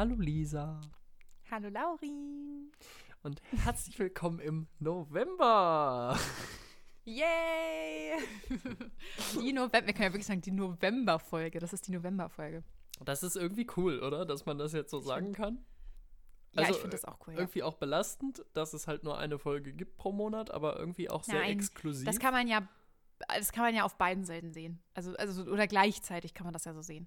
Hallo Lisa. Hallo Laurin. Und herzlich willkommen im November. Yay! Die November, wir können ja wirklich sagen, die November-Folge. Das ist die November-Folge. Das ist irgendwie cool, oder? Dass man das jetzt so sagen kann. Ja, Also, ich finde das auch cool. Ja. Irgendwie auch belastend, dass es halt nur eine Folge gibt pro Monat, aber irgendwie auch sehr Nein, exklusiv. Das kann man ja, das kann man ja auf beiden Seiten sehen. Also, also oder gleichzeitig kann man das ja so sehen.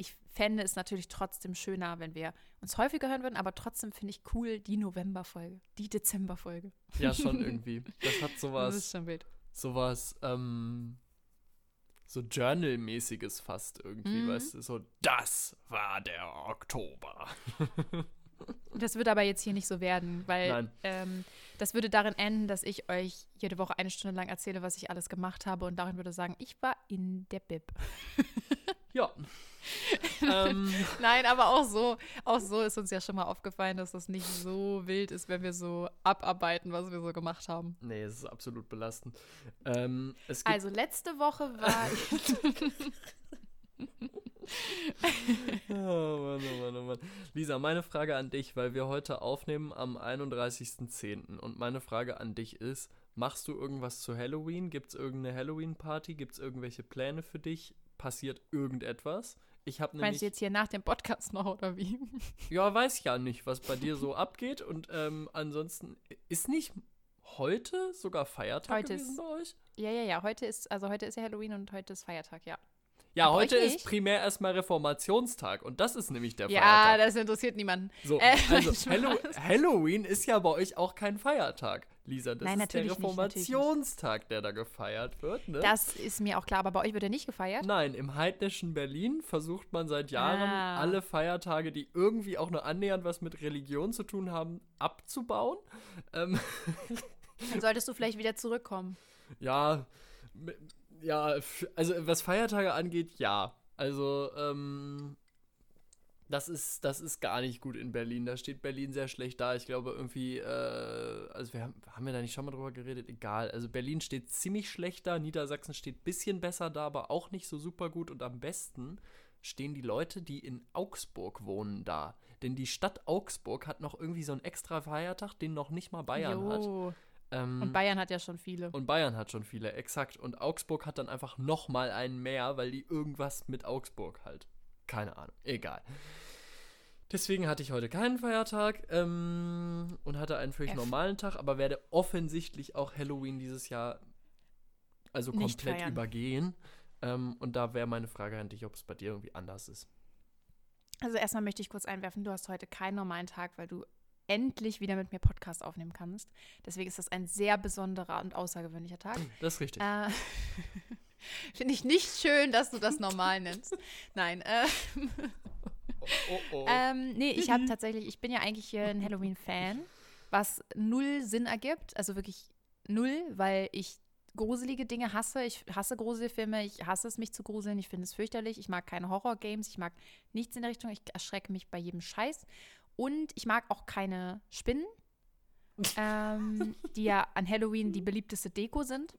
Ich fände es natürlich trotzdem schöner, wenn wir uns häufiger hören würden, aber trotzdem finde ich cool die November-Folge, die Dezember-Folge. ja, schon irgendwie. Das hat Das ist sowas, schon wild. sowas, ähm, so Journal-mäßiges fast irgendwie, Mhm. weißt du? So, das war der Oktober. Das wird aber jetzt hier nicht so werden, weil ähm, das würde darin enden, dass ich euch jede Woche eine Stunde lang erzähle, was ich alles gemacht habe und darin würde sagen, ich war in der Bib. Ja. ähm, Nein, aber auch so, auch so ist uns ja schon mal aufgefallen, dass das nicht so wild ist, wenn wir so abarbeiten, was wir so gemacht haben. nee, es ist absolut belastend. Ähm, Also letzte Woche war. Oh Mann, oh Mann, oh Mann. Lisa, meine Frage an dich, weil wir heute aufnehmen am 31.10. Und meine Frage an dich ist, machst du irgendwas zu Halloween? Gibt es irgendeine Halloween-Party? Gibt es irgendwelche Pläne für dich? Passiert irgendetwas? Ich habe nämlich, Meinst du jetzt hier nach dem Podcast noch oder wie? ja, weiß ja nicht, was bei dir so abgeht. Und ähm, ansonsten, ist nicht heute sogar Feiertag Heute gewesen ist- bei euch? Ja, ja, ja. Heute ist, also heute ist ja Halloween und heute ist Feiertag, ja. Ja, Aber heute ist primär erstmal Reformationstag. Und das ist nämlich der Ja, Feiertag. das interessiert niemanden. So, Äh, also. Hallo Halloween ist ja bei euch auch kein Feiertag, Lisa. Das Nein, ist der natürlich nicht. Reformationstag, der da gefeiert wird. Ne? Das ist mir auch klar, aber bei euch wird er nicht gefeiert? Nein, im heidnischen Berlin versucht man seit Jahren, Ah. alle Feiertage, die irgendwie auch nur annähernd was mit Religion zu tun haben, abzubauen. Ähm, Dann solltest du vielleicht wieder zurückkommen. ja, ja, also was Feiertage angeht, ja. Also, ähm, das ist, das ist gar nicht gut in Berlin. Da steht Berlin sehr schlecht da. Ich glaube irgendwie, äh, also wir haben, haben wir da nicht schon mal drüber geredet? Egal. Also Berlin steht ziemlich schlecht da, Niedersachsen steht bisschen besser da, aber auch nicht so super gut. Und am besten stehen die Leute, die in Augsburg wohnen, da. Denn die Stadt Augsburg hat noch irgendwie so einen extra Feiertag, den noch nicht mal Bayern hat. Ähm, Und Bayern hat ja schon viele. und Bayern hat schon viele, exakt. Und Augsburg hat dann einfach noch mal einen mehr, weil die irgendwas mit Augsburg halt. Keine Ahnung, egal. Deswegen hatte ich heute keinen Feiertag ähm, und hatte einen völlig F. normalen Tag, aber werde offensichtlich auch Halloween dieses Jahr also Nicht komplett feiern. übergehen. Ähm, und da wäre meine Frage an dich, ob es bei dir irgendwie anders ist. Also erstmal möchte ich kurz einwerfen, du hast heute keinen normalen Tag, weil du endlich wieder mit mir Podcast aufnehmen kannst. Deswegen ist das ein sehr besonderer und außergewöhnlicher Tag. Das ist richtig. Äh, Finde ich nicht schön, dass du das normal nennst. Nein, äh, oh, oh, oh. ähm, nee, ich habe tatsächlich, ich bin ja eigentlich hier ein Halloween-Fan, was null Sinn ergibt, also wirklich null, weil ich gruselige Dinge hasse. Ich hasse Gruselfilme, ich hasse es, mich zu gruseln, ich finde es fürchterlich. Ich mag keine Horror-Games, ich mag nichts in der Richtung, ich erschrecke mich bei jedem Scheiß. Und ich mag auch keine Spinnen, ähm, die ja an Halloween die beliebteste Deko sind.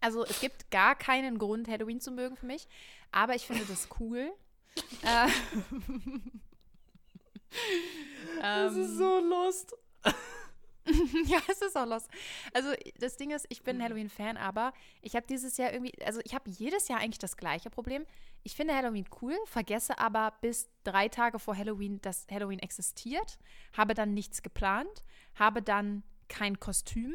Also es gibt gar keinen Grund, Halloween zu mögen für mich, aber ich finde das cool. äh, das ist ähm, so lost. ja, es ist auch los. Also das Ding ist, ich bin Halloween-Fan, aber ich habe dieses Jahr irgendwie, also ich habe jedes Jahr eigentlich das gleiche Problem. Ich finde Halloween cool, vergesse aber bis drei Tage vor Halloween, dass Halloween existiert, habe dann nichts geplant, habe dann kein Kostüm.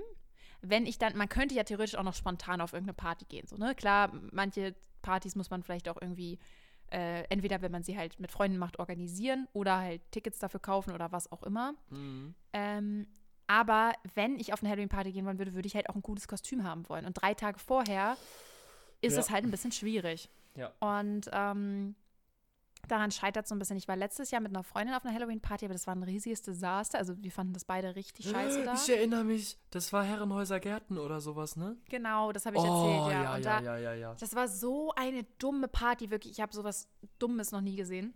Wenn ich dann, man könnte ja theoretisch auch noch spontan auf irgendeine Party gehen, so, ne? Klar, manche Partys muss man vielleicht auch irgendwie, äh, entweder wenn man sie halt mit Freunden macht, organisieren oder halt Tickets dafür kaufen oder was auch immer. Mhm. Ähm, aber wenn ich auf eine Halloween-Party gehen wollen würde, würde ich halt auch ein gutes Kostüm haben wollen. Und drei Tage vorher ist Ja. es halt ein bisschen schwierig. Ja. Und ähm, daran scheitert es so ein bisschen. Ich war letztes Jahr mit einer Freundin auf einer Halloween-Party, aber das war ein riesiges Desaster. Also wir fanden das beide richtig scheiße da. Ich erinnere mich, das war Herrenhäuser Gärten oder sowas, ne? Genau, das habe ich oh, erzählt, ja. ja, da, ja, ja, ja. Das war so eine dumme Party, wirklich. Ich habe sowas Dummes noch nie gesehen.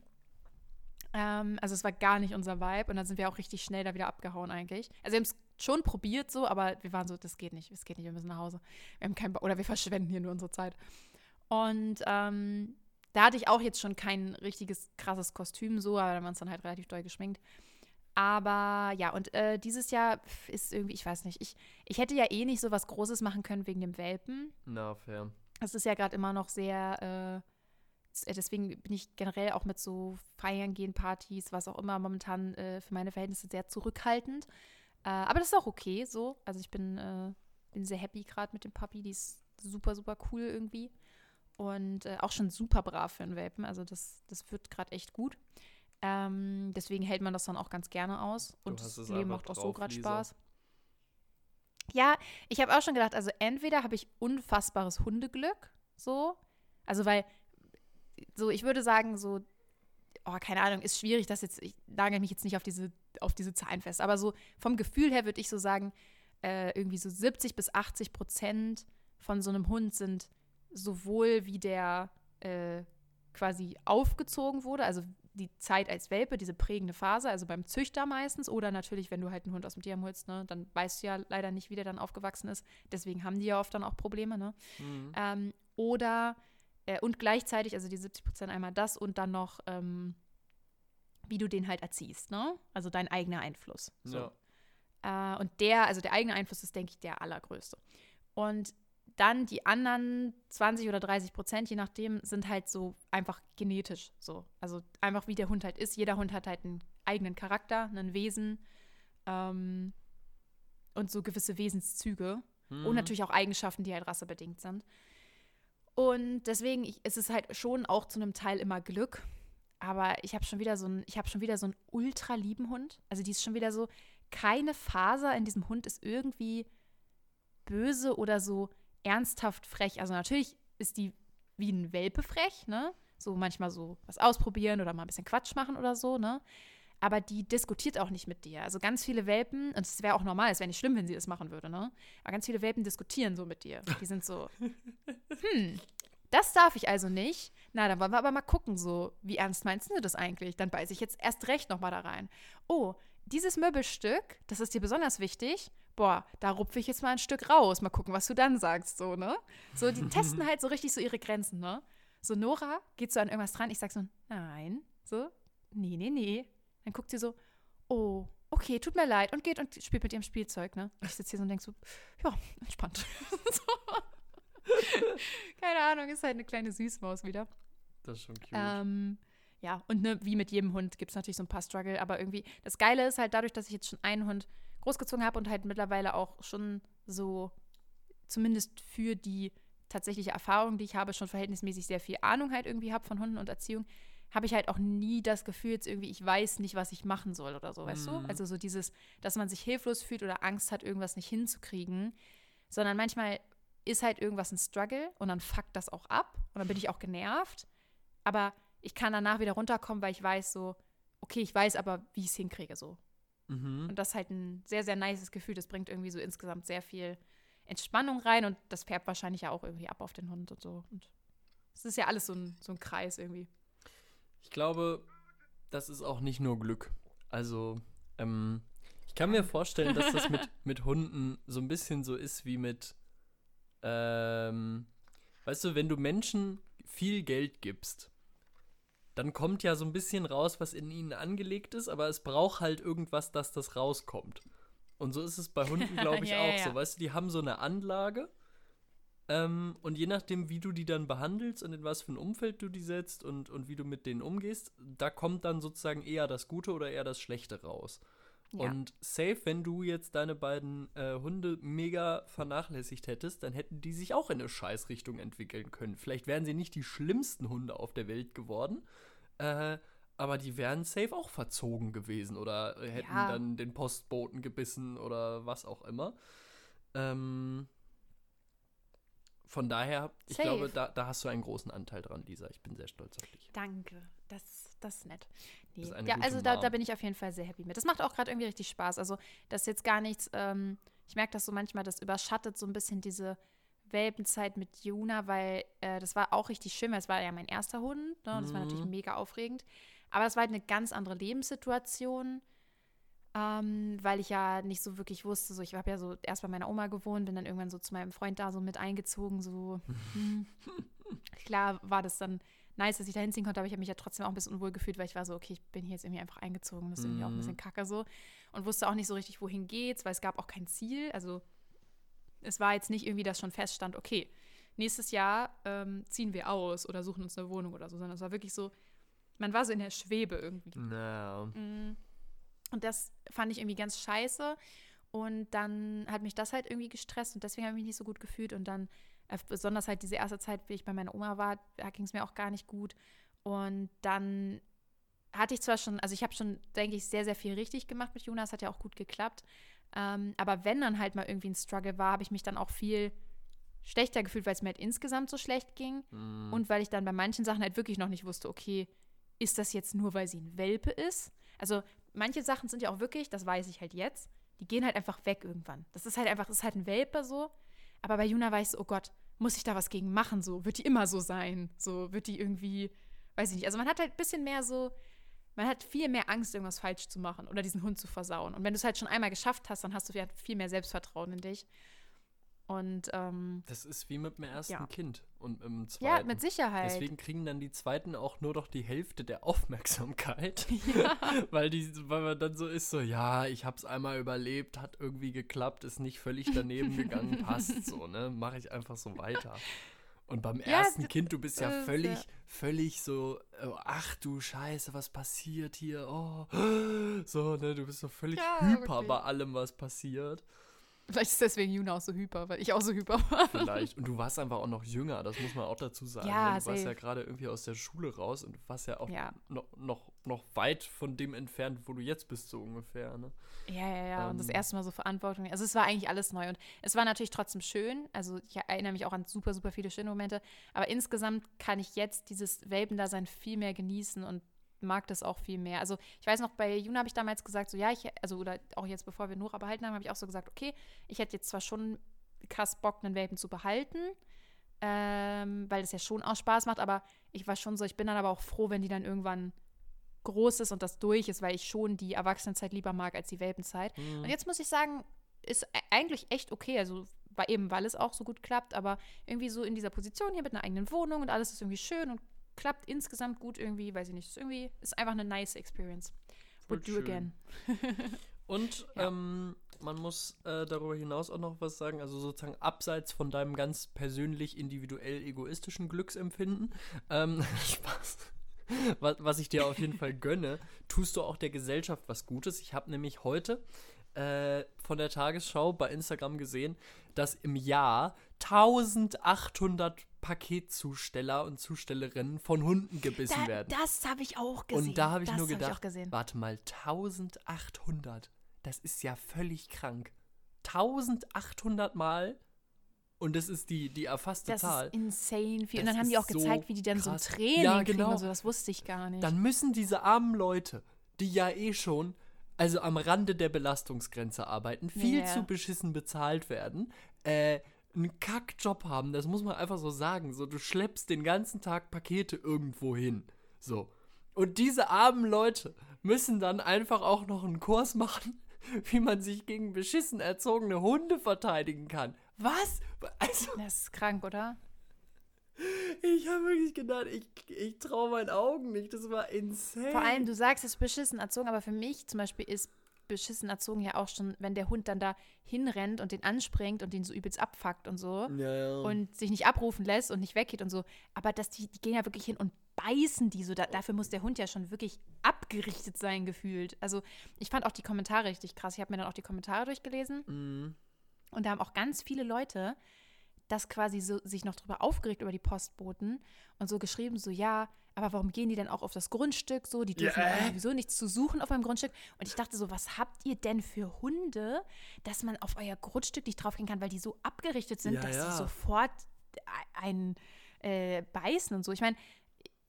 Ähm, also es war gar nicht unser Vibe und dann sind wir auch richtig schnell da wieder abgehauen eigentlich. Also wir haben es schon probiert so, aber wir waren so, das geht nicht, das geht nicht, wir müssen nach Hause. Wir haben keinen Ba- oder wir verschwenden hier nur unsere Zeit. Und ähm, Da hatte ich auch jetzt schon kein richtiges krasses Kostüm so, aber da waren es dann halt relativ doll geschminkt. Aber ja, und äh, dieses Jahr ist irgendwie, ich weiß nicht, ich, ich hätte ja eh nicht so was Großes machen können wegen dem Welpen. Na, fair. Es ist ja gerade immer noch sehr, äh, deswegen bin ich generell auch mit so Feiern gehen, Partys, was auch immer, momentan äh, für meine Verhältnisse sehr zurückhaltend. Äh, aber das ist auch okay so. Also ich bin, äh, bin sehr happy gerade mit dem Puppy, die ist super, super cool irgendwie. Und äh, auch schon super brav für einen Welpen. Also das, das wird gerade echt gut. Ähm, deswegen hält man das dann auch ganz gerne aus. Und das Leben macht auch so gerade Spaß. Ja, ich habe auch schon gedacht, also entweder habe ich unfassbares Hundeglück, so, also weil, so, ich würde sagen, so, oh, keine Ahnung, ist schwierig, das jetzt, ich nagel mich jetzt nicht auf diese, auf diese Zahlen fest, aber so vom Gefühl her würde ich so sagen, äh, irgendwie so 70 bis 80 Prozent von so einem Hund sind sowohl wie der äh, quasi aufgezogen wurde, also die Zeit als Welpe, diese prägende Phase, also beim Züchter meistens, oder natürlich, wenn du halt einen Hund aus dem Tierheim holst, ne, dann weißt du ja leider nicht, wie der dann aufgewachsen ist. Deswegen haben die ja oft dann auch Probleme, ne? Mhm. Ähm, oder äh, und gleichzeitig, also die 70 Prozent einmal das und dann noch, ähm, wie du den halt erziehst, ne? Also dein eigener Einfluss. So. Ja. Äh, und der, also der eigene Einfluss ist, denke ich, der allergrößte. Und dann die anderen 20 oder 30 Prozent, je nachdem, sind halt so einfach genetisch so. Also einfach wie der Hund halt ist. Jeder Hund hat halt einen eigenen Charakter, ein Wesen ähm, und so gewisse Wesenszüge. Mhm. Und natürlich auch Eigenschaften, die halt rassebedingt sind. Und deswegen ich, ist es halt schon auch zu einem Teil immer Glück. Aber ich habe schon wieder so ein, ich habe schon wieder so einen ultra lieben Hund. Also die ist schon wieder so, keine Faser in diesem Hund ist irgendwie böse oder so ernsthaft frech. Also natürlich ist die wie ein Welpe frech, ne? So manchmal so was ausprobieren oder mal ein bisschen Quatsch machen oder so, ne? Aber die diskutiert auch nicht mit dir. Also ganz viele Welpen, und es wäre auch normal, es wäre nicht schlimm, wenn sie das machen würde, ne? Aber ganz viele Welpen diskutieren so mit dir. Die sind so, hm, das darf ich also nicht. Na, dann wollen wir aber mal gucken, so, wie ernst meinst du das eigentlich? Dann beiße ich jetzt erst recht nochmal da rein. Oh, dieses Möbelstück, das ist dir besonders wichtig boah, da rupfe ich jetzt mal ein Stück raus, mal gucken, was du dann sagst, so, ne? So, die testen halt so richtig so ihre Grenzen, ne? So, Nora geht so an irgendwas dran, ich sag so, nein, so, nee, nee, nee. Dann guckt sie so, oh, okay, tut mir leid und geht und spielt mit ihrem Spielzeug, ne? Ich sitze hier so und denke so, ja, entspannt. so. Keine Ahnung, ist halt eine kleine Süßmaus wieder. Das ist schon cute. Ähm, ja, und ne, wie mit jedem Hund gibt es natürlich so ein paar Struggle, aber irgendwie, das Geile ist halt dadurch, dass ich jetzt schon einen Hund großgezogen habe und halt mittlerweile auch schon so, zumindest für die tatsächliche Erfahrung, die ich habe, schon verhältnismäßig sehr viel Ahnung halt irgendwie habe von Hunden und Erziehung, habe ich halt auch nie das Gefühl, jetzt irgendwie, ich weiß nicht, was ich machen soll oder so, weißt mhm. du? Also so dieses, dass man sich hilflos fühlt oder Angst hat, irgendwas nicht hinzukriegen, sondern manchmal ist halt irgendwas ein Struggle und dann fuckt das auch ab und dann bin ich auch genervt, aber ich kann danach wieder runterkommen, weil ich weiß so, okay, ich weiß aber, wie ich es hinkriege so. Mhm. Und das ist halt ein sehr, sehr nices Gefühl. Das bringt irgendwie so insgesamt sehr viel Entspannung rein und das färbt wahrscheinlich ja auch irgendwie ab auf den Hund und so. Und es ist ja alles so ein, so ein Kreis irgendwie. Ich glaube, das ist auch nicht nur Glück. Also, ähm, ich kann mir vorstellen, dass das mit, mit Hunden so ein bisschen so ist wie mit, ähm, weißt du, wenn du Menschen viel Geld gibst, dann kommt ja so ein bisschen raus, was in ihnen angelegt ist, aber es braucht halt irgendwas, dass das rauskommt. Und so ist es bei Hunden, glaube ich, ja, auch ja. so. Weißt du, die haben so eine Anlage ähm, und je nachdem, wie du die dann behandelst und in was für ein Umfeld du die setzt und, und wie du mit denen umgehst, da kommt dann sozusagen eher das Gute oder eher das Schlechte raus. Ja. Und safe, wenn du jetzt deine beiden äh, Hunde mega vernachlässigt hättest, dann hätten die sich auch in eine Scheißrichtung entwickeln können. Vielleicht wären sie nicht die schlimmsten Hunde auf der Welt geworden, äh, aber die wären safe auch verzogen gewesen oder hätten ja. dann den Postboten gebissen oder was auch immer. Ähm, von daher, ich safe. glaube, da, da hast du einen großen Anteil dran, Lisa. Ich bin sehr stolz auf dich. Danke, das, das ist nett. Nee. Ist ja, also da, da, bin ich auf jeden Fall sehr happy mit. Das macht auch gerade irgendwie richtig Spaß. Also, das ist jetzt gar nichts, ähm, ich merke das so manchmal, das überschattet so ein bisschen diese Welpenzeit mit Juna, weil äh, das war auch richtig schön, weil es war ja mein erster Hund. Ne? Das mhm. war natürlich mega aufregend. Aber es war halt eine ganz andere Lebenssituation, ähm, weil ich ja nicht so wirklich wusste. So, ich habe ja so erst bei meiner Oma gewohnt, bin dann irgendwann so zu meinem Freund da so mit eingezogen. So hm. klar war das dann nice, dass ich da hinziehen konnte, aber ich habe mich ja trotzdem auch ein bisschen unwohl gefühlt, weil ich war so, okay, ich bin hier jetzt irgendwie einfach eingezogen. Das ist irgendwie auch ein bisschen Mhm. kacke so. Und wusste auch nicht so richtig, wohin geht's, weil es gab auch kein Ziel. Also es war jetzt nicht irgendwie, dass schon feststand, okay, nächstes Jahr ähm, ziehen wir aus oder suchen uns eine Wohnung oder so, sondern es war wirklich so, man war so in der Schwebe irgendwie. Naja. Mm. Und das fand ich irgendwie ganz scheiße. Und dann hat mich das halt irgendwie gestresst und deswegen habe ich mich nicht so gut gefühlt. Und dann, äh, besonders halt diese erste Zeit, wie ich bei meiner Oma war, da ging es mir auch gar nicht gut. Und dann hatte ich zwar schon, also ich habe schon, denke ich, sehr, sehr viel richtig gemacht mit Jonas, hat ja auch gut geklappt. Ähm, aber wenn dann halt mal irgendwie ein Struggle war, habe ich mich dann auch viel schlechter gefühlt, weil es mir halt insgesamt so schlecht ging. Mm. Und weil ich dann bei manchen Sachen halt wirklich noch nicht wusste, okay, ist das jetzt nur, weil sie ein Welpe ist? Also manche Sachen sind ja auch wirklich, das weiß ich halt jetzt, die gehen halt einfach weg irgendwann. Das ist halt einfach, das ist halt ein Welpe so. Aber bei Juna weiß ich so, oh Gott, muss ich da was gegen machen? So, wird die immer so sein? So, wird die irgendwie, weiß ich nicht. Also man hat halt ein bisschen mehr so, man hat viel mehr Angst, irgendwas falsch zu machen oder diesen Hund zu versauen. Und wenn du es halt schon einmal geschafft hast, dann hast du viel mehr Selbstvertrauen in dich. Und ähm, Das ist wie mit dem ersten Ja. Kind und mit dem ja, zweiten. mit Sicherheit. Deswegen kriegen dann die zweiten auch nur noch die Hälfte der Aufmerksamkeit. ja. weil, die, weil man dann so ist, so, ja, ich hab's einmal überlebt, hat irgendwie geklappt, ist nicht völlig daneben gegangen, passt so, ne? Mache ich einfach so weiter. Und beim Ja, ersten Kind, du bist ja äh, völlig, ja. völlig so, oh, ach du Scheiße, was passiert hier? Oh, so, ne? Du bist so völlig Ja, hyper wirklich. bei allem, was passiert. Vielleicht ist deswegen Juna auch so hyper, weil ich auch so hyper war. Vielleicht. Und du warst einfach auch noch jünger, das muss man auch dazu sagen. Ja? Du warst safe. ja gerade irgendwie aus der Schule raus und du warst ja auch Ja. noch, noch, noch weit von dem entfernt, wo du jetzt bist, so ungefähr. Ne? Ja, ja, ja. und das Ähm. erste Mal so Verantwortung. Also es war eigentlich alles neu. Und es war natürlich trotzdem schön. Also ich erinnere mich auch an super, super viele schöne Momente. Aber insgesamt kann ich jetzt dieses Welpendasein viel mehr genießen und mag das auch viel mehr. Also ich weiß noch, bei Juna habe ich damals gesagt, so ja, ich, also oder auch jetzt, bevor wir Nora behalten haben, habe ich auch so gesagt, okay, ich hätte jetzt zwar schon krass Bock, einen Welpen zu behalten, ähm, weil das ja schon auch Spaß macht, aber ich war schon so, ich bin dann aber auch froh, wenn die dann irgendwann groß ist und das durch ist, weil ich schon die Erwachsenenzeit lieber mag als die Welpenzeit. Und jetzt muss ich sagen, ist e- eigentlich echt okay. Also war eben, weil es auch so gut klappt, aber irgendwie so in dieser Position hier mit einer eigenen Wohnung und alles ist irgendwie schön und klappt insgesamt gut irgendwie, weiß ich nicht. Ist irgendwie, ist einfach eine nice Experience. Would do schön. again. Und Ja. ähm, man muss äh, darüber hinaus auch noch was sagen, also sozusagen abseits von deinem ganz persönlich individuell egoistischen Glücksempfinden, ähm, Spaß. Was, was ich dir auf jeden Fall gönne, tust du auch der Gesellschaft was Gutes. Ich habe nämlich heute äh, von der Tagesschau bei Instagram gesehen, dass im Jahr 1800 Paketzusteller und Zustellerinnen von Hunden gebissen Da, werden. das habe ich auch gesehen. Und da habe ich das nur hab gedacht, ich warte mal, 1800. Das ist ja völlig krank. 1800 Mal und das ist die, die erfasste Das Zahl. ist insane viel. Und Das dann haben die auch gezeigt, so wie die dann krass. so ein Training Ja, kriegen genau. und so. Das wusste ich gar nicht. Dann müssen diese armen Leute, die ja eh schon, also am Rande der Belastungsgrenze arbeiten, viel Ja. zu beschissen bezahlt werden, äh, einen Kackjob haben, das muss man einfach so sagen. So, du schleppst den ganzen Tag Pakete irgendwo hin. So. Und diese armen Leute müssen dann einfach auch noch einen Kurs machen, wie man sich gegen beschissen erzogene Hunde verteidigen kann. Was? Also, das ist krank, oder? ich habe wirklich gedacht, ich, ich traue meinen Augen nicht. Das war insane. Vor allem, du sagst, es ist beschissen erzogen, aber für mich zum Beispiel ist beschissen erzogen ja auch schon, wenn der Hund dann da hinrennt und den anspringt und den so übelst abfuckt und so Ja, ja. und sich nicht abrufen lässt und nicht weggeht und so. Aber dass die, die gehen ja wirklich hin und beißen die so. Da, dafür muss der Hund ja schon wirklich abgerichtet sein, gefühlt. Also ich fand auch die Kommentare richtig krass. Ich habe mir dann auch die Kommentare durchgelesen Mhm. und da haben auch ganz viele Leute das quasi so sich noch drüber aufgeregt über die Postboten und so geschrieben, so ja, aber warum gehen die denn auch auf das Grundstück so? Die dürfen äh? sowieso nichts zu suchen auf meinem Grundstück. Und ich dachte so, was habt ihr denn für Hunde, dass man auf euer Grundstück nicht draufgehen kann, weil die so abgerichtet sind, Ja, dass ja. sie sofort einen äh, beißen und so. Ich meine,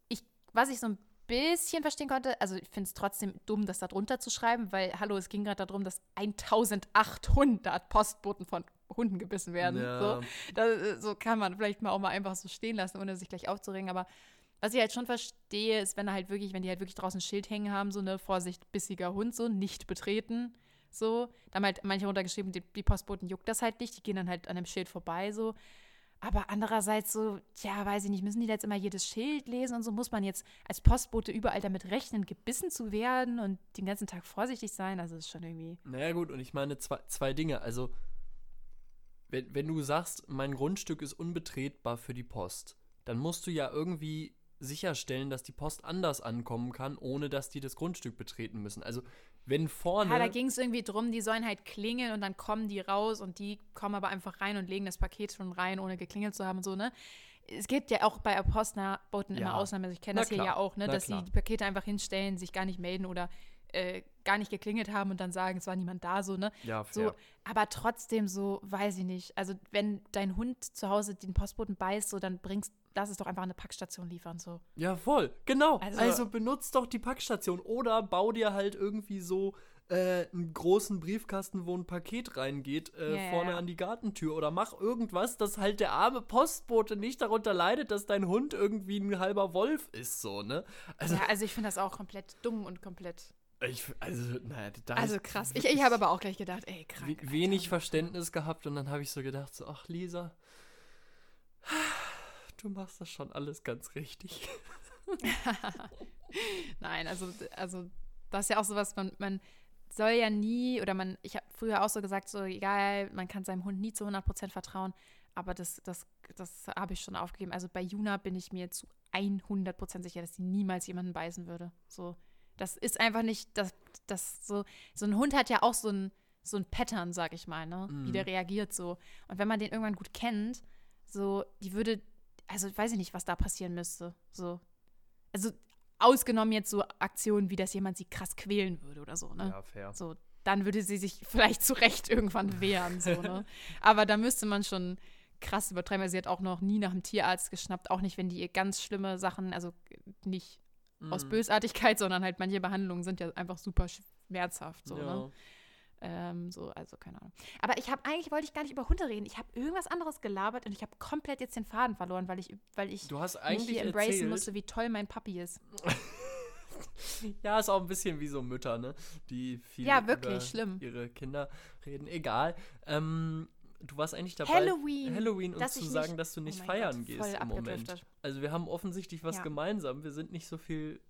ich, was ich so ein bisschen verstehen konnte, also ich finde es trotzdem dumm, das da drunter zu schreiben, weil, hallo, es ging gerade darum, dass 1800 Postboten von Hunden gebissen werden. Ja. So. Das, so kann man vielleicht mal auch mal einfach so stehen lassen, ohne sich gleich aufzuregen. Aber was ich halt schon verstehe, ist, wenn halt wirklich, wenn die halt wirklich draußen ein Schild hängen haben, so eine Vorsicht, bissiger Hund, so nicht betreten. So, da haben halt manche runtergeschrieben, die, die Postboten juckt das halt nicht, die gehen dann halt an dem Schild vorbei, so. Aber andererseits so, tja, weiß ich nicht, müssen die jetzt immer jedes Schild lesen und so muss man jetzt als Postbote überall damit rechnen, gebissen zu werden und den ganzen Tag vorsichtig sein. Also das ist schon irgendwie. Naja, gut, und ich meine zwei, zwei Dinge. Also, wenn, wenn du sagst, mein Grundstück ist unbetretbar für die Post, dann musst du ja irgendwie sicherstellen, dass die Post anders ankommen kann, ohne dass die das Grundstück betreten müssen. Also wenn vorne. Ja, da ging es irgendwie drum, die sollen halt klingeln und dann kommen die raus und die kommen aber einfach rein und legen das Paket schon rein, ohne geklingelt zu haben und so, ne? Es gibt ja auch bei Postboten Ja. immer Ausnahmen. Also ich kenne das hier klar, ja auch, ne? na Dass klar. sie die Pakete einfach hinstellen, sich gar nicht melden oder äh, gar nicht geklingelt haben und dann sagen, es war niemand da, so, ne? ja, So, fair. aber trotzdem so, weiß ich nicht. Also, wenn dein Hund zu Hause den Postboten beißt, so, dann bringst, lass es doch einfach eine Packstation liefern, so. Ja, voll. Genau. Also, Also- benutzt doch die Packstation oder bau dir halt irgendwie so äh, einen großen Briefkasten, wo ein Paket reingeht, äh, ja, vorne an die Gartentür oder mach irgendwas, dass halt der arme Postbote nicht darunter leidet, dass dein Hund irgendwie ein halber Wolf ist, so, ne? Also, Ja, also ich finde das auch komplett dumm und komplett. ich, also, naja, da Also krass. Ich, ich habe aber auch gleich gedacht, ey, krank. we- Alter. wenig Verständnis gehabt und dann habe ich so gedacht, so, ach, Lisa, du machst das schon alles ganz richtig. Nein, also, also das ist ja auch sowas, man, man soll ja nie, oder man, ich habe früher auch so gesagt, so egal, man kann seinem Hund nie zu 100% vertrauen, aber das, das, das habe ich schon aufgegeben. Also bei Juna bin ich mir zu 100% sicher, dass sie niemals jemanden beißen würde. So, das ist einfach nicht, das, das so, so ein Hund hat ja auch so ein, so ein Pattern, sag ich mal, ne, wie Mhm. der reagiert so. Und wenn man den irgendwann gut kennt, so, die würde, also weiß ich nicht, was da passieren müsste, so. Also ausgenommen jetzt so Aktionen, wie dass jemand sie krass quälen würde oder so, ne? Ja, fair. So, dann würde sie sich vielleicht zu Recht irgendwann wehren, so, ne? Aber da müsste man schon krass übertreiben. Also sie hat auch noch nie nach einem Tierarzt geschnappt, auch nicht, wenn die ihr ganz schlimme Sachen, also nicht aus Mhm. Bösartigkeit, sondern halt manche Behandlungen sind ja einfach super schmerzhaft, so, ja. ne? Ähm, so, also keine Ahnung. Aber ich habe eigentlich, wollte ich gar nicht über Hunde reden. Ich habe irgendwas anderes gelabert und ich habe komplett jetzt den Faden verloren, weil ich, weil ich Du hast mich eigentlich hier embracen erzählt, musste, wie toll mein Papi ist. Ja, ist auch ein bisschen wie so Mütter, ne? Die viel Ja, wirklich, über schlimm. ihre Kinder reden. Egal. Ähm, du warst eigentlich dabei, Halloween. Halloween dass zu sagen, nicht- dass du Oh nicht mein feiern Gott, gehst im Moment. Also wir haben offensichtlich was Ja. gemeinsam. Wir sind nicht so viel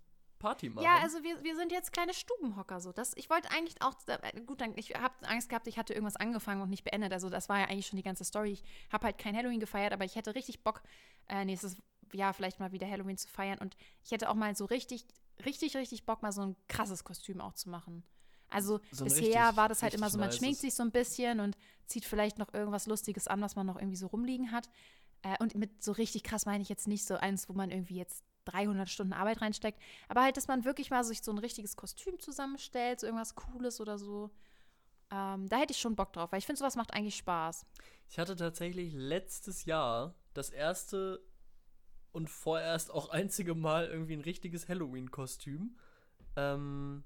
Party machen. Ja, also wir, wir sind jetzt kleine Stubenhocker so. Das, ich wollte eigentlich auch, äh, gut, dann, ich habe Angst gehabt, ich hatte irgendwas angefangen und nicht beendet. Also das war ja eigentlich schon die ganze Story. Ich habe halt kein Halloween gefeiert, aber ich hätte richtig Bock, äh, nächstes Jahr vielleicht mal wieder Halloween zu feiern. Und ich hätte auch mal so richtig, richtig, richtig Bock, mal so ein krasses Kostüm auch zu machen. Also So bisher richtig- war das halt immer so, man nices. schminkt sich so ein bisschen und zieht vielleicht noch irgendwas Lustiges an, was man noch irgendwie so rumliegen hat. Äh, und mit so richtig krass meine ich jetzt nicht so eins, wo man irgendwie jetzt 300 Stunden Arbeit reinsteckt, aber halt, dass man wirklich mal sich so ein richtiges Kostüm zusammenstellt, so irgendwas Cooles oder so. Ähm, da hätte ich schon Bock drauf, weil ich finde, sowas macht eigentlich Spaß. Ich hatte tatsächlich letztes Jahr das erste und vorerst auch einzige Mal irgendwie ein richtiges Halloween-Kostüm. Ähm,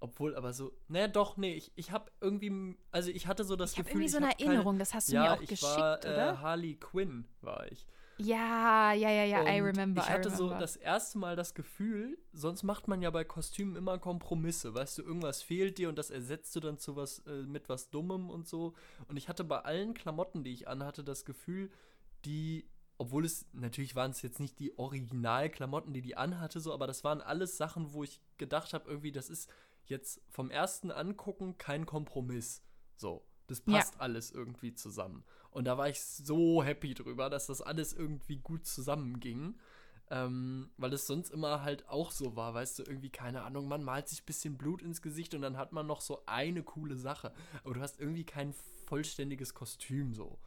obwohl, aber so, naja, doch, nee, ich, ich habe irgendwie, also ich hatte so das ich habe Gefühl, irgendwie so eine hab keine- Erinnerung, das hast du ja, mir auch ich geschickt, war, oder? Äh, Harley Quinn war ich. Ja, ja, ja, ja, I Und remember, Ich I hatte so remember. das erste Mal das Gefühl, sonst macht man ja bei Kostümen immer Kompromisse, weißt du, irgendwas fehlt dir und das ersetzt du dann zu was äh, mit was Dummem und so. Und ich hatte bei allen Klamotten, die ich anhatte, das Gefühl, die, obwohl es natürlich waren es jetzt nicht die Originalklamotten, die die anhatte, so, aber das waren alles Sachen, wo ich gedacht habe, irgendwie, das ist jetzt vom ersten Angucken kein Kompromiss. So, das Ja. passt alles irgendwie zusammen. Und da war ich so happy drüber, dass das alles irgendwie gut zusammenging. Ähm, weil es sonst immer halt auch so war, weißt du, irgendwie, keine Ahnung, man malt sich ein bisschen Blut ins Gesicht und dann hat man noch so eine coole Sache. Aber du hast irgendwie kein vollständiges Kostüm so.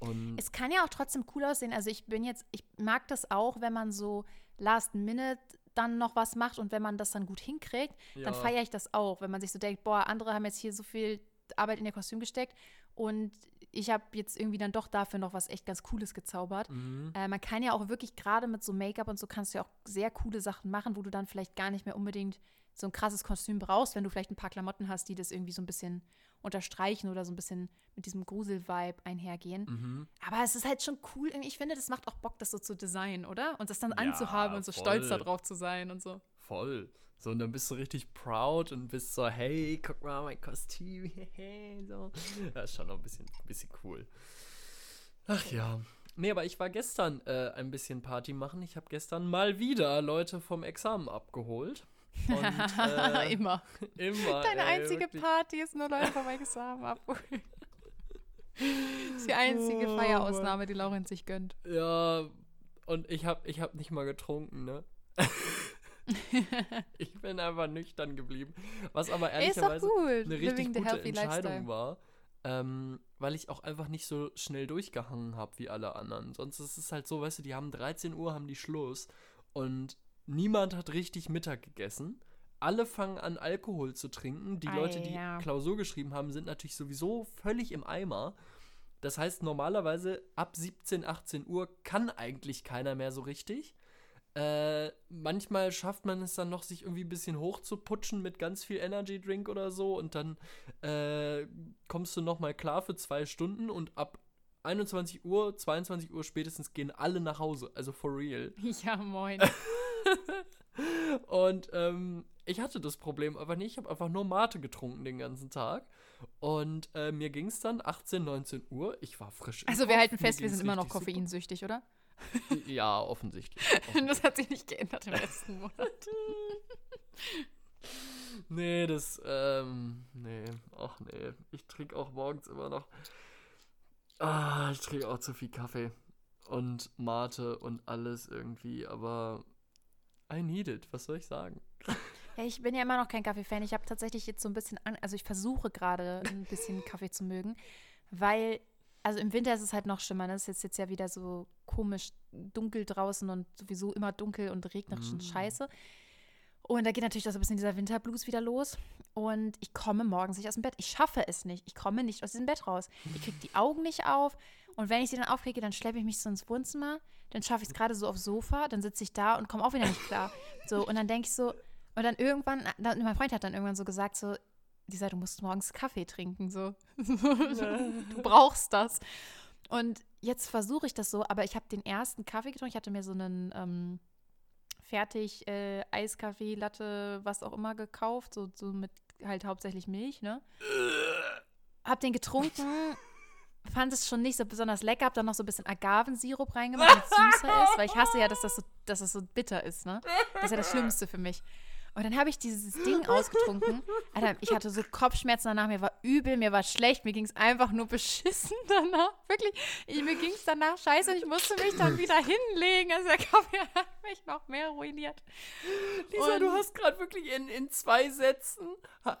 Und Es kann ja auch trotzdem cool aussehen. Also ich bin jetzt, ich mag das auch, wenn man so last minute dann noch was macht und wenn man das dann gut hinkriegt, dann Ja. feiere ich das auch. Wenn man sich so denkt, boah, andere haben jetzt hier so viel Arbeit in ihr Kostüm gesteckt und ich habe jetzt irgendwie dann doch dafür noch was echt ganz Cooles gezaubert. Mhm. Äh, man kann ja auch wirklich gerade mit so Make-up und so kannst du ja auch sehr coole Sachen machen, wo du dann vielleicht gar nicht mehr unbedingt so ein krasses Kostüm brauchst, wenn du vielleicht ein paar Klamotten hast, die das irgendwie so ein bisschen unterstreichen oder so ein bisschen mit diesem Grusel-Vibe einhergehen. Mhm. Aber es ist halt schon cool. Ich finde, das macht auch Bock, das so zu designen, oder? Und das dann Ja, anzuhaben und so stolz voll. darauf zu sein und so. Voll. So, und dann bist du richtig proud und bist so, hey, guck mal mein Kostüm, so. Das ist schon noch ein bisschen, ein bisschen cool. Ach ja. Nee, aber ich war gestern äh, ein bisschen Party machen. Ich habe gestern mal wieder Leute vom Examen abgeholt. Und, äh, immer. Immer. Deine ey, einzige wirklich. Party ist nur Leute vom Examen abholen. Das ist die einzige Oh, Feierausnahme, die Lauren sich gönnt. Ja, und ich habe ich hab nicht mal getrunken, ne? ich bin einfach nüchtern geblieben. Was aber ehrlicherweise gut. eine richtig Living gute Entscheidung lifestyle. war, ähm, weil ich auch einfach nicht so schnell durchgehangen habe wie alle anderen. Sonst ist es halt so, weißt du, die haben 13 Uhr, haben die Schluss und niemand hat richtig Mittag gegessen. Alle fangen an, Alkohol zu trinken. Die Ei, Leute, die ja. Klausur geschrieben haben, sind natürlich sowieso völlig im Eimer. Das heißt, normalerweise ab 17, 18 Uhr kann eigentlich keiner mehr so richtig. Äh, manchmal schafft man es dann noch, sich irgendwie ein bisschen hochzuputschen mit ganz viel Energy Drink oder so und dann äh, kommst du noch mal klar für zwei Stunden und ab 21 Uhr, 22 Uhr spätestens gehen alle nach Hause, also for real. Ja, moin. Und ähm, ich hatte das Problem aber nicht. Ich habe einfach nur Mate getrunken den ganzen Tag. Und äh, mir ging es dann 18, 19 Uhr. Ich war frisch. Also wir halten fest, wir sind immer noch richtig super. koffeinsüchtig, oder? Ja, offensichtlich. Das hat sich nicht geändert im letzten Monat. nee, das, ähm, nee, ach nee. Ich trinke auch morgens immer noch. Ah, ich trinke auch zu viel Kaffee. Und Mate und alles irgendwie, aber I need it. Was soll ich sagen? Ja, ich bin ja immer noch kein Kaffee-Fan. Ich habe tatsächlich jetzt so ein bisschen, an, also ich versuche gerade ein bisschen Kaffee zu mögen, weil, also im Winter ist es halt noch schlimmer. Ne? Es ist jetzt ja wieder so komisch dunkel draußen und sowieso immer dunkel und regnerisch und Mm. scheiße. Und da geht natürlich auch so ein bisschen dieser Winterblues wieder los. Und ich komme morgens nicht aus dem Bett. Ich schaffe es nicht. Ich komme nicht aus diesem Bett raus. Ich kriege die Augen nicht auf. Und wenn ich sie dann aufkriege, dann schleppe ich mich so ins Wohnzimmer. Dann schaffe ich es gerade so aufs Sofa. Dann sitze ich da und komme auch wieder nicht klar. So, und dann denke ich so, und dann irgendwann, dann, mein Freund hat dann irgendwann so gesagt, so, Lisa, du musst morgens Kaffee trinken, so. du brauchst das. Und jetzt versuche ich das so, aber ich habe den ersten Kaffee getrunken. Ich hatte mir so einen ähm, fertig äh, Eiskaffee, Latte, was auch immer gekauft, so, so mit halt hauptsächlich Milch, ne? Hab den getrunken, fand es schon nicht so besonders lecker, hab dann noch so ein bisschen Agavensirup reingemacht, damit es süßer ist, weil ich hasse ja, dass das so, dass das so bitter ist, ne? Das ist ja das Schlimmste für mich. Und dann habe ich dieses Ding ausgetrunken. Alter, ich hatte so Kopfschmerzen danach, mir war übel, mir war schlecht, mir ging es einfach nur beschissen danach. Wirklich, ich, mir ging es danach scheiße und ich musste mich dann wieder hinlegen. Also der Kaffee hat mich noch mehr ruiniert. Lisa, Und- du hast gerade wirklich in, in zwei Sätzen.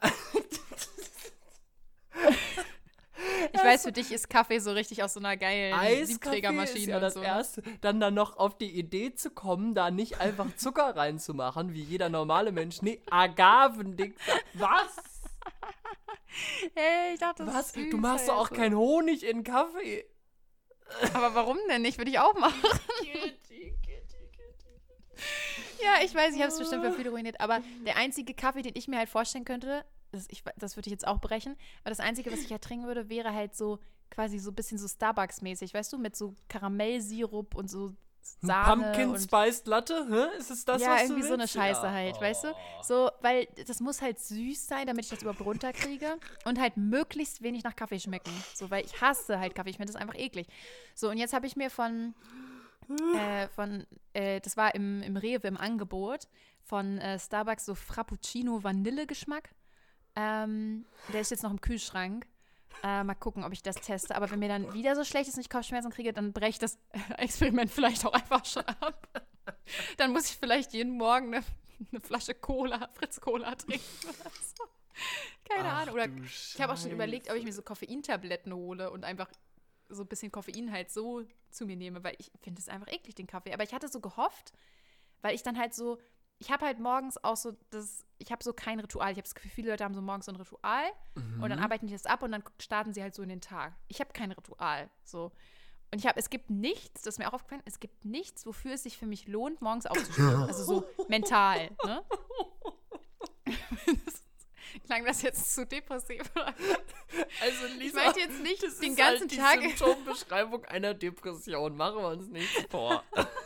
Ich weiß, für dich ist Kaffee so richtig aus so einer geilen Eiskaffee ist Siebträgermaschine ja das so. ne? erste. Dann dann noch auf die Idee zu kommen, da nicht einfach Zucker reinzumachen, wie jeder normale Mensch. Nee, Agavendick. Was? Hey, ich dachte, das Was? ist süß, Du machst doch auch also. keinen Honig in Kaffee. Aber warum denn nicht? Würde ich auch machen. Ja, ich weiß, ich habe es bestimmt für viele ruiniert, aber der einzige Kaffee, den ich mir halt vorstellen könnte, das, ich, das würde ich jetzt auch brechen, aber das einzige, was ich halt trinken würde, wäre halt so quasi so ein bisschen so Starbucks-mäßig, weißt du, mit so Karamellsirup und so Sahne Pumpkin Spiced Latte? Hä? Ist es das, ja, was irgendwie du so eine? Scheiße Ja. halt, weißt du? Oh. So, weil das muss halt süß sein, damit ich das überhaupt runterkriege und halt möglichst wenig nach Kaffee schmecken. So, weil ich hasse halt Kaffee, ich finde das einfach eklig. So, und jetzt habe ich mir von, äh, von äh, das war im, im Rewe im Angebot, von äh, Starbucks so Frappuccino Vanille-Geschmack. Ähm, der ist jetzt noch im Kühlschrank. Äh, mal gucken, ob ich das teste. Aber wenn mir dann wieder so schlecht ist und ich Kopfschmerzen kriege, dann breche ich das Experiment vielleicht auch einfach schon ab. Dann muss ich vielleicht jeden Morgen eine, eine Flasche Cola, Fritz Cola trinken so. Keine Ach Ahnung. Oder ich habe auch schon überlegt, ob ich mir so Koffeintabletten hole und einfach so ein bisschen Koffein halt so zu mir nehme, weil ich finde es einfach eklig, den Kaffee. Aber ich hatte so gehofft, weil ich dann halt so, ich habe halt morgens auch so das, ich habe so kein Ritual. Ich habe das Gefühl, viele Leute haben so morgens so ein Ritual und dann Mhm. arbeiten die das ab und dann starten sie halt so in den Tag. Ich habe kein Ritual, so. Und ich habe, es gibt nichts, das ist mir auch aufgefallen, es gibt nichts, wofür es sich für mich lohnt, morgens aufzustehen. Also so mental, ne? Klang das jetzt zu depressiv? Oder? Also Ich Lisa, meinte jetzt nicht das den ist ganzen halt die Tag. Symptombeschreibung einer Depression. Machen wir uns nichts vor.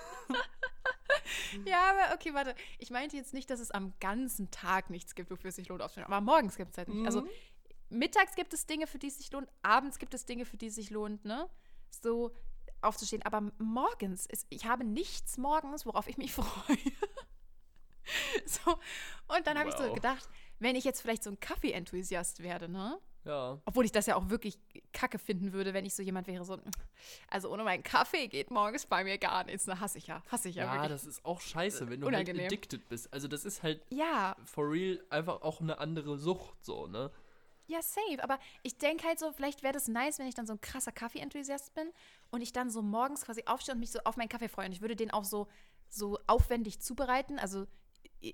Ja, aber okay, warte. Ich meinte jetzt nicht, dass es am ganzen Tag nichts gibt, wofür es sich lohnt aufzustehen. Aber morgens gibt es halt nicht. Also Mhm. mittags gibt es Dinge, für die es sich lohnt, abends gibt es Dinge, für die es sich lohnt, ne? So, aufzustehen, aber morgens, ist, ich habe nichts morgens, worauf ich mich freue. so, und dann habe ich so Wow. gedacht, wenn ich jetzt vielleicht so ein Kaffee-Enthusiast werde, ne? Ja. Obwohl ich das ja auch wirklich kacke finden würde, wenn ich so jemand wäre, so, also ohne meinen Kaffee geht morgens bei mir gar nichts. Ne, hasse ich ja. Hasse ich ja, Ja, wirklich. das ist auch scheiße, wenn du unangenehm. halt addicted bist. Also das ist halt ja, for real einfach auch eine andere Sucht, so, ne? ja, safe. Aber ich denke halt so, vielleicht wäre das nice, wenn ich dann so ein krasser Kaffee-Enthusiast bin und ich dann so morgens quasi aufstehe und mich so auf meinen Kaffee freue. Und ich würde den auch so, so aufwendig zubereiten. Also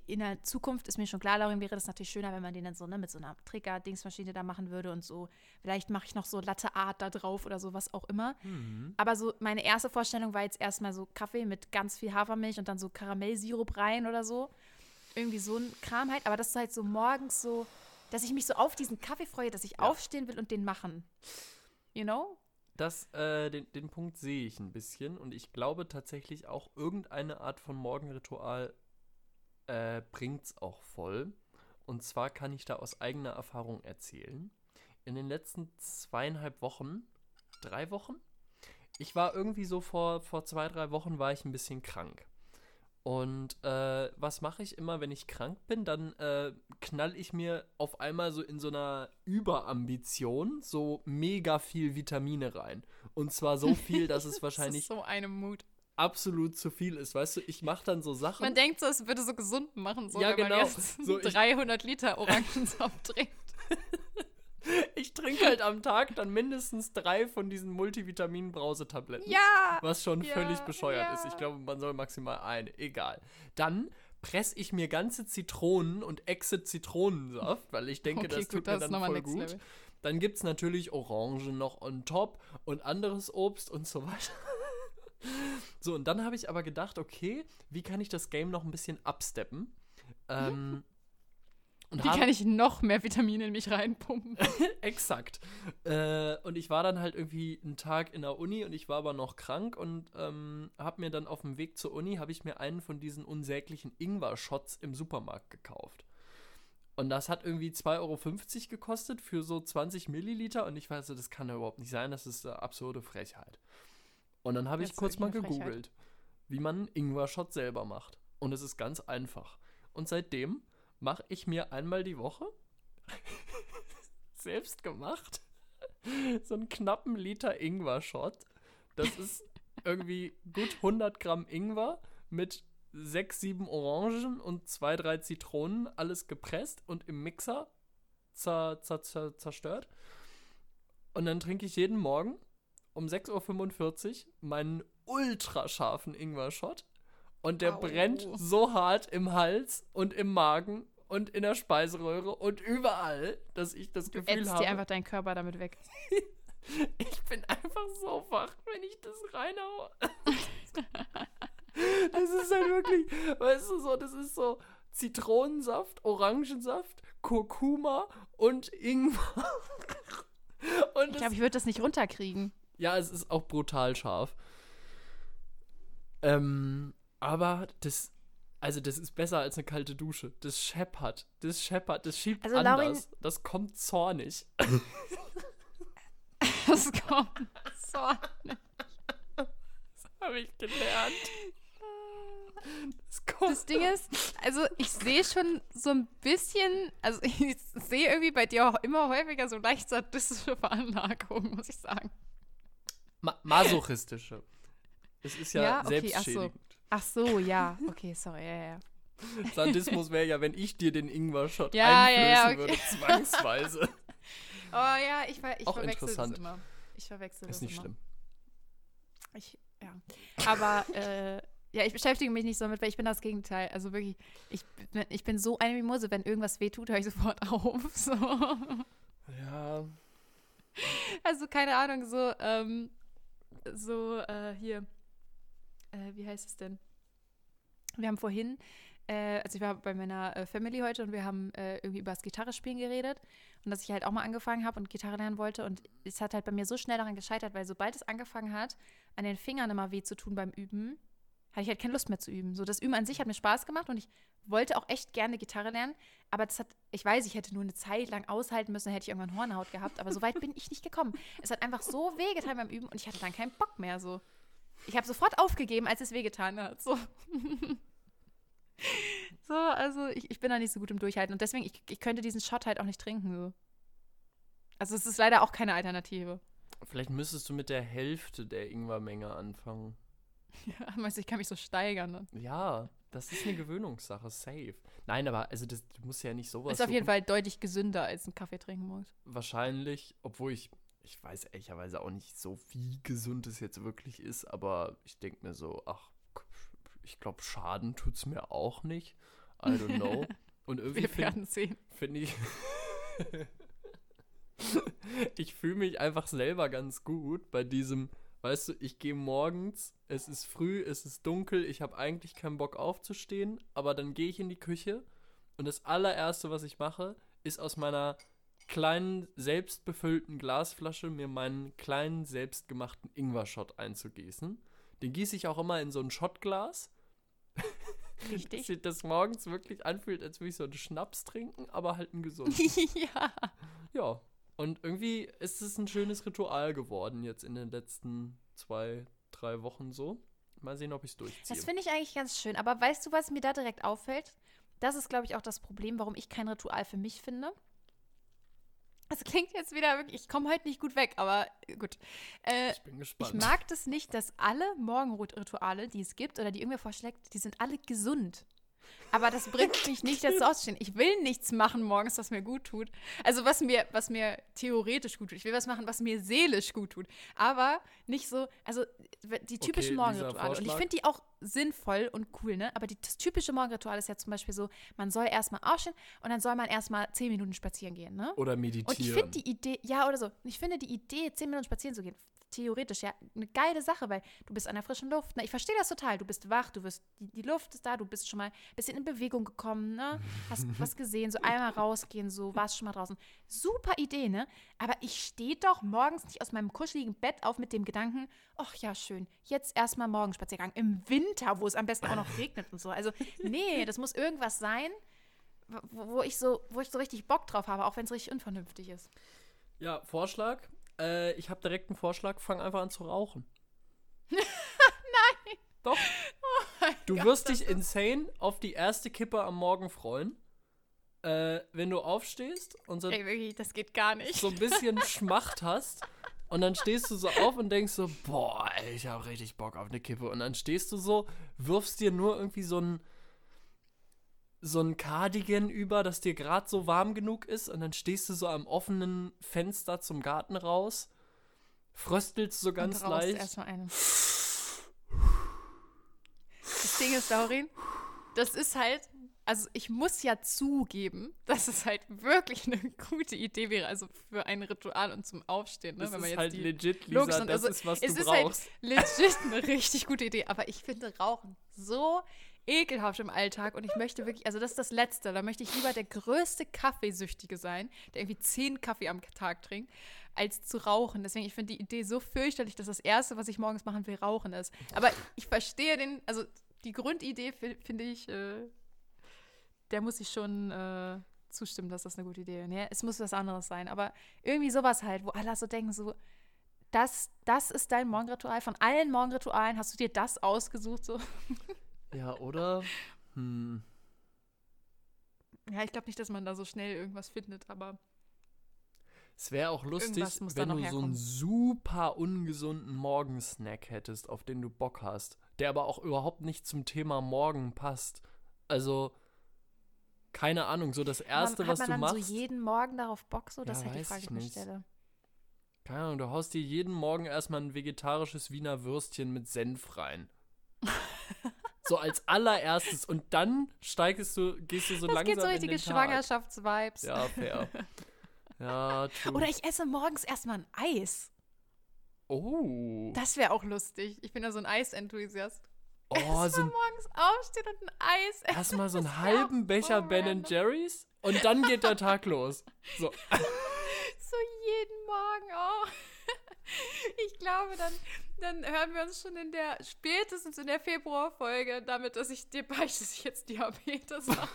in der Zukunft ist mir schon klar, Laurin, wäre das natürlich schöner, wenn man den dann so ne, mit so einer Trigger-Dingsmaschine da machen würde und so. Vielleicht mache ich noch so Latte Art da drauf oder so, was auch immer. Aber so meine erste Vorstellung war jetzt erstmal so Kaffee mit ganz viel Hafermilch und dann so Karamellsirup rein oder so. Irgendwie so ein Kram halt. Aber das ist halt so morgens so, dass ich mich so auf diesen Kaffee freue, dass ich aufstehen will und den machen. You know? Das, äh, den, den Punkt sehe ich ein bisschen und ich glaube tatsächlich auch irgendeine Art von Morgenritual äh, bringt's auch voll. Und zwar kann ich da aus eigener Erfahrung erzählen. In den letzten zweieinhalb Wochen, drei Wochen, ich war irgendwie so vor, vor zwei, drei Wochen war ich ein bisschen krank. Und äh, was mache ich immer, wenn ich krank bin? Dann äh, knall ich mir auf einmal so in so einer Überambition so mega viel Vitamine rein. Und zwar so viel, dass es wahrscheinlich Das ist so eine Mut. Absolut zu viel ist. Weißt du, ich mache dann so Sachen. Man denkt so, es würde so gesund machen, so, Ja, wenn genau. man jetzt So, ich- 300 Liter Orangensaft trinkt. ich trinke halt am Tag dann mindestens drei von diesen Multivitamin-Brausetabletten. Ja! Was schon Ja, völlig bescheuert ist. ja. Ich glaube, man soll maximal eine. Egal. Dann presse ich mir ganze Zitronen und Exit Zitronensaft, weil ich denke, Okay, das gut, tut das mir ist dann voll gut. level. Dann gibt es natürlich Orangen noch on top und anderes Obst und so weiter. So, und dann habe ich aber gedacht, okay, wie kann ich das Game noch ein bisschen absteppen? Ähm, Wie kann ich noch mehr Vitamine in mich reinpumpen? Exakt. Äh, und ich war dann halt irgendwie einen Tag in der Uni und ich war aber noch krank und ähm, habe mir dann auf dem Weg zur Uni, habe ich mir einen von diesen unsäglichen Ingwer-Shots im Supermarkt gekauft. Und das hat irgendwie 2,50 Euro gekostet für so 20 Milliliter und ich weiß, das kann ja überhaupt nicht sein, das ist eine absurde Frechheit. Und dann habe ich kurz mal gegoogelt, wie man einen Ingwer-Shot selber macht. Und es ist ganz einfach. Und seitdem mache ich mir einmal die Woche selbst gemacht so einen knappen Liter Ingwer-Shot. Das ist irgendwie gut 100 Gramm Ingwer mit 6, 7 Orangen und 2, 3 Zitronen, alles gepresst und im Mixer zer, zer, zer, zerstört. Und dann trinke ich jeden Morgen um 6.45 Uhr meinen ultrascharfen Ingwer-Shot. Und der Au. brennt so hart im Hals und im Magen und in der Speiseröhre und überall, dass ich das Gefühl ätzt habe, dir einfach deinen Körper damit weg. ich bin einfach so wach, wenn ich das reinhaue. das ist halt wirklich, weißt du, so, das ist so Zitronensaft, Orangensaft, Kurkuma und Ingwer. Und Ich glaube, ich würde das nicht runterkriegen. Ja, es ist auch brutal scharf. Ähm, aber das, also das ist besser als eine kalte Dusche. Das scheppert, das scheppert, das schiebt Also, Laurin- anders. Das kommt zornig. Das kommt so. Habe ich gelernt. Das kommt. Das Ding ist, also ich sehe schon so ein bisschen, also ich sehe irgendwie bei dir auch immer häufiger so leicht sadistische Veranlagung, muss ich sagen. Ma masochistische. Es ist ja, Ja, okay, ach so. selbstschädigend. Ach so, ja. Okay, sorry, ja, ja. Sadismus wäre ja, wenn ich dir den Ingwer-Shot Ja, ja, ja, einflößen okay. würde, zwangsweise. Oh ja, ich, ver ich Auch verwechsel interessant. das immer. Ich verwechsel das ist nicht immer. schlimm. Ich, ja. Aber äh, ja, ich beschäftige mich nicht so damit, weil ich bin das Gegenteil. Also wirklich, ich, bin- ich bin so eine Mimose, wenn irgendwas wehtut, höre ich sofort auf. So. Ja, Also keine Ahnung, so, ähm, so, äh, hier, äh, wie heißt es denn? Wir haben vorhin, äh, also ich war bei meiner äh, Family heute und wir haben äh, irgendwie über das Gitarrespielen geredet und dass ich halt auch mal angefangen habe und Gitarre lernen wollte und es hat halt bei mir so schnell daran gescheitert, weil sobald es angefangen hat, an den Fingern immer weh zu tun beim Üben, hatte ich halt keine Lust mehr zu üben. So, das Üben an sich hat mir Spaß gemacht und ich wollte auch echt gerne Gitarre lernen. Aber das hat, ich weiß, ich hätte nur eine Zeit lang aushalten müssen, hätte ich irgendwann Hornhaut gehabt. Aber so weit bin ich nicht gekommen. Es hat einfach so wehgetan beim Üben und ich hatte dann keinen Bock mehr. So. Ich habe sofort aufgegeben, als es wehgetan hat. So. so, also ich, ich bin da nicht so gut im Durchhalten. Und deswegen, ich, ich könnte diesen Shot halt auch nicht trinken. So. Also es ist leider auch keine Alternative. Vielleicht müsstest du mit der Hälfte der Ingwermenge anfangen. Ja, meinst du, ich kann mich so steigern dann? Ja, das ist eine Gewöhnungssache, safe. Nein, aber also das, du musst ja nicht sowas. Ist auf jeden suchen. Fall deutlich gesünder als ein Kaffee trinken morgens. Wahrscheinlich, obwohl ich, ich weiß ehrlicherweise auch nicht so, wie gesund es jetzt wirklich ist, aber ich denke mir so, ach, ich glaube, Schaden tut es mir auch nicht. I don't know. Und irgendwie Wir finde werden sehen. find ich. ich fühle mich einfach selber ganz gut bei diesem, weißt du, ich gehe morgens, es ist früh, es ist dunkel, ich habe eigentlich keinen Bock aufzustehen, aber dann gehe ich in die Küche und das allererste, was ich mache, ist aus meiner kleinen, selbstbefüllten Glasflasche mir meinen kleinen, selbstgemachten Ingwer-Shot einzugießen. Den gieße ich auch immer in so ein Shotglas. Dass Richtig. sich das morgens wirklich anfühlt, als würde ich so einen Schnaps trinken, aber halt einen gesunden. ja. Ja. Und irgendwie ist es ein schönes Ritual geworden jetzt in den letzten zwei, drei Wochen so. Mal sehen, ob ich es durchziehe. Das finde ich eigentlich ganz schön. Aber weißt du, was mir da direkt auffällt? Das ist, glaube ich, auch das Problem, warum ich kein Ritual für mich finde. Das klingt jetzt wieder wirklich, ich komme heute nicht gut weg, aber gut. Äh, ich bin ich gespannt. mag das nicht, dass alle Morgenrituale, die es gibt oder die irgendwer vorschlägt, die sind alle gesund. Aber das bringt mich nicht dazu auszustehen. Ich will nichts machen morgens, was mir gut tut. Also was mir, was mir theoretisch gut tut. Ich will was machen, was mir seelisch gut tut. Aber nicht so, also die typischen Okay, Morgenrituale. Und ich finde die auch sinnvoll und cool, ne? Aber die, das typische Morgenritual ist ja zum Beispiel so, man soll erstmal aufstehen und dann soll man erstmal zehn Minuten spazieren gehen, ne? Oder Und meditieren. ich finde die Idee, ja, oder so. Und ich finde die Idee, zehn Minuten spazieren zu gehen, theoretisch ja eine geile Sache, weil du bist an der frischen Luft. Ne? Ich verstehe das total. Du bist wach, du wirst, die, die Luft ist da, du bist schon mal ein bisschen in Bewegung gekommen, ne? Hast was gesehen, so einmal rausgehen, so, warst schon mal draußen. Super Idee, ne? Aber ich stehe doch morgens nicht aus meinem kuscheligen Bett auf mit dem Gedanken, ach ja, schön, jetzt erstmal Morgenspaziergang. Im Winter, wo es am besten auch noch regnet und so. Also, nee, das muss irgendwas sein, wo, wo ich so, wo ich so richtig Bock drauf habe, auch wenn es richtig unvernünftig ist. ja, Vorschlag. Äh, ich habe direkt einen Vorschlag. Fang einfach an zu rauchen. Nein! Doch. Du Gott, wirst dich insane auf die erste Kippe am Morgen freuen. Äh, wenn du aufstehst und so, Ey, wirklich, das geht gar nicht. so ein bisschen Schmacht hast. Und dann stehst du so auf und denkst so, boah, ey, ich habe richtig Bock auf eine Kippe. Und dann stehst du so, wirfst dir nur irgendwie so ein so ein Cardigan über, das dir gerade so warm genug ist. Und dann stehst du so am offenen Fenster zum Garten raus, fröstelst so ganz Und leicht. Erstmal eine. Das Ding ist, Laurin, das ist halt, also ich muss ja zugeben, dass es halt wirklich eine gute Idee wäre, also für ein Ritual und zum Aufstehen, ne? Das wenn man ist jetzt halt die legit, Lisa, und das also ist, was es du ist brauchst. halt legit eine richtig gute Idee, aber ich finde Rauchen so ekelhaft im Alltag und ich möchte wirklich, also das ist das Letzte, da möchte ich lieber der größte Kaffeesüchtige sein, der irgendwie zehn Kaffee am Tag trinkt, als zu rauchen. Deswegen, ich finde die Idee so fürchterlich, dass das Erste, was ich morgens machen will, Rauchen ist. Aber ich verstehe den, also die Grundidee fi- finde ich, äh, der muss ich schon äh, zustimmen, dass das eine gute Idee ist. Ja, es muss was anderes sein, aber irgendwie sowas halt, wo alle so denken, so, das, das ist dein Morgenritual. Von allen Morgenritualen hast du dir das ausgesucht, so. Ja, oder? Hm. Ja, ich glaube nicht, dass man da so schnell irgendwas findet, aber Es wäre auch lustig, wenn du so einen herkommen. super ungesunden Morgensnack hättest, auf den du Bock hast, der aber auch überhaupt nicht zum Thema Morgen passt. Also, keine Ahnung, so das Erste, hat was man du dann machst. so jeden Morgen darauf Bock, so? Das Ja, ist halt die Frage, ich mir nicht. stelle. keine Ahnung, du haust dir jeden Morgen erstmal ein vegetarisches Wiener Würstchen mit Senf rein. so als allererstes. Und dann steigst du, gehst du so Das langsam geht so in richtige. Schwangerschaftsvibes. Ja, fair. ja, true. Oder ich esse morgens erstmal ein Eis. oh. Das wäre auch lustig. Ich bin ja so ein Eisenthusiast. Oh, Erstmal so ein morgens aufstehen und ein Eis essen. Erstmal so einen halben Becher so Ben. Jerry's und dann geht der Tag los. So. So jeden Morgen auch. Ich glaube dann, dann hören wir uns schon in der, spätestens in der Februarfolge, damit, dass ich dir beichte, dass ich jetzt Diabetes habe.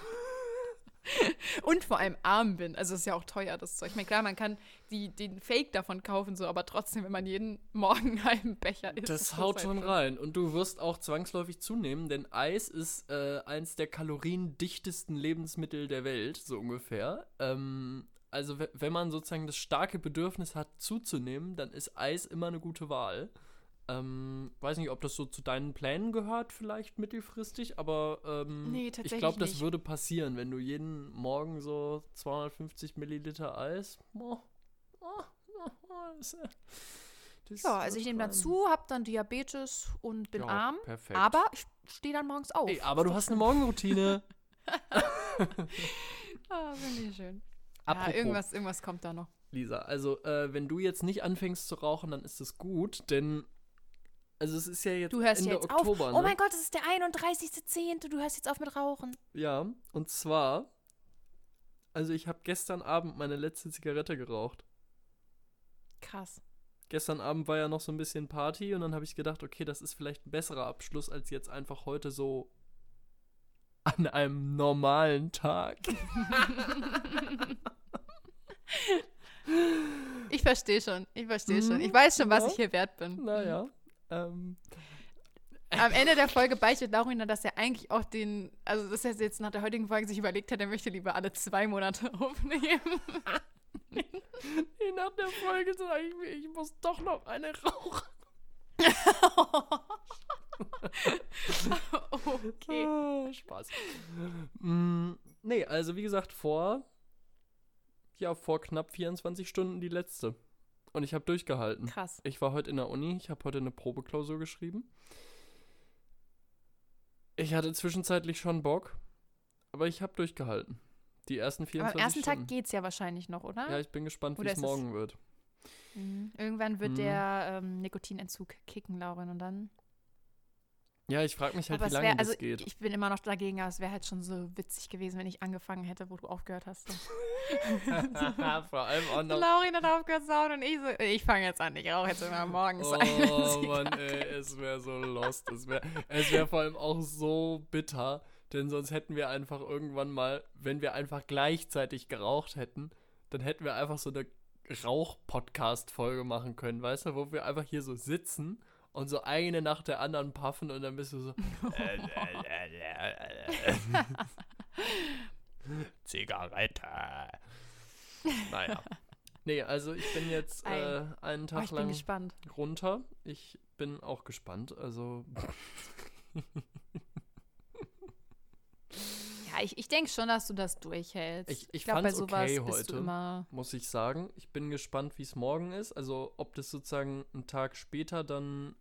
Und vor allem arm bin. Also ist ja auch teuer, das Zeug. Ich meine, klar, man kann die, den Fake davon kaufen, so, aber trotzdem, wenn man jeden Morgen einen halben Becher isst. Das, ist haut halt schon rein. Und du wirst auch zwangsläufig zunehmen, denn Eis ist äh, eins der kaloriendichtesten Lebensmittel der Welt, so ungefähr. Ähm, also, we- wenn man sozusagen das starke Bedürfnis hat, zuzunehmen, dann ist Eis immer eine gute Wahl. Ähm, weiß nicht, ob das so zu deinen Plänen gehört, vielleicht mittelfristig, aber ähm, Nee, ich glaube, das würde passieren, wenn du jeden Morgen so 250 Milliliter Eis. Oh, oh, oh, oh, das, Ja, also ich nehme dazu, habe dann Diabetes und bin Ja, arm. perfekt. Aber ich stehe dann morgens auf. Ey, aber du hast eine Morgenroutine. Ah, finde ich schön. Apropos, Ja, irgendwas, irgendwas kommt da noch. Lisa, also äh, wenn du jetzt nicht anfängst zu rauchen, dann ist das gut, denn also es ist ja jetzt Du hörst Ende jetzt Oktober, auf. ne? Oh mein Gott, es ist der 31.10. Du hörst jetzt auf mit Rauchen. Ja, und zwar also ich habe gestern Abend meine letzte Zigarette geraucht. Krass. Gestern Abend war ja noch so ein bisschen Party und dann habe ich gedacht, okay, das ist vielleicht ein besserer Abschluss als jetzt einfach heute so an einem normalen Tag. Ich verstehe schon. Ich verstehe schon. Ich weiß schon, was ja. ich hier wert bin. Naja. Ähm, Am Ende der Folge beichtet Laurina, dass er eigentlich auch den, also dass er jetzt nach der heutigen Folge sich überlegt hat, er möchte lieber alle zwei Monate aufnehmen. Nach der Folge sage ich mir, ich muss doch noch eine rauchen. okay. Ah, Spaß. mm, nee, also wie gesagt, vor, ja, vor knapp 24 Stunden die letzte. Und ich habe durchgehalten. Krass. Ich war heute in der Uni, ich habe heute eine Probeklausur geschrieben. Ich hatte zwischenzeitlich schon Bock, aber ich habe durchgehalten. Die ersten Aber 24 am ersten Stunden. Tag geht's ja wahrscheinlich noch, oder? Ja, ich bin gespannt, wie es es- morgen wird. Mhm. Irgendwann wird Mhm. der ähm, Nikotinentzug kicken, Laurin, und dann. Ja, ich frage mich halt, aber wie es lange wäre, das also geht. ich bin immer noch dagegen, aber es wäre halt schon so witzig gewesen, wenn ich angefangen hätte, wo du aufgehört hast. Vor allem auch noch Laurin hat aufgehört zu und ich so, ich fange jetzt an, ich rauche jetzt immer morgens. eine Oh Mann, ey, es wäre so lost. Es wäre es wär vor allem auch so bitter, denn sonst hätten wir einfach irgendwann mal, wenn wir einfach gleichzeitig geraucht hätten, dann hätten wir einfach so eine Rauch-Podcast-Folge machen können, weißt du, wo wir einfach hier so sitzen und so eine nach der anderen puffen und dann bist du so. Zigarette. Naja. Nee, also ich bin jetzt äh, einen Oh, Tag ich bin lang gespannt. runter. Ich bin auch gespannt. Also, Ja, ich, ich denke schon, dass du das durchhältst. Ich- ich glaube, bei fand's sowas okay bist du heute. immer. muss ich sagen, ich bin gespannt, wie es morgen ist. Also, ob das sozusagen einen Tag später dann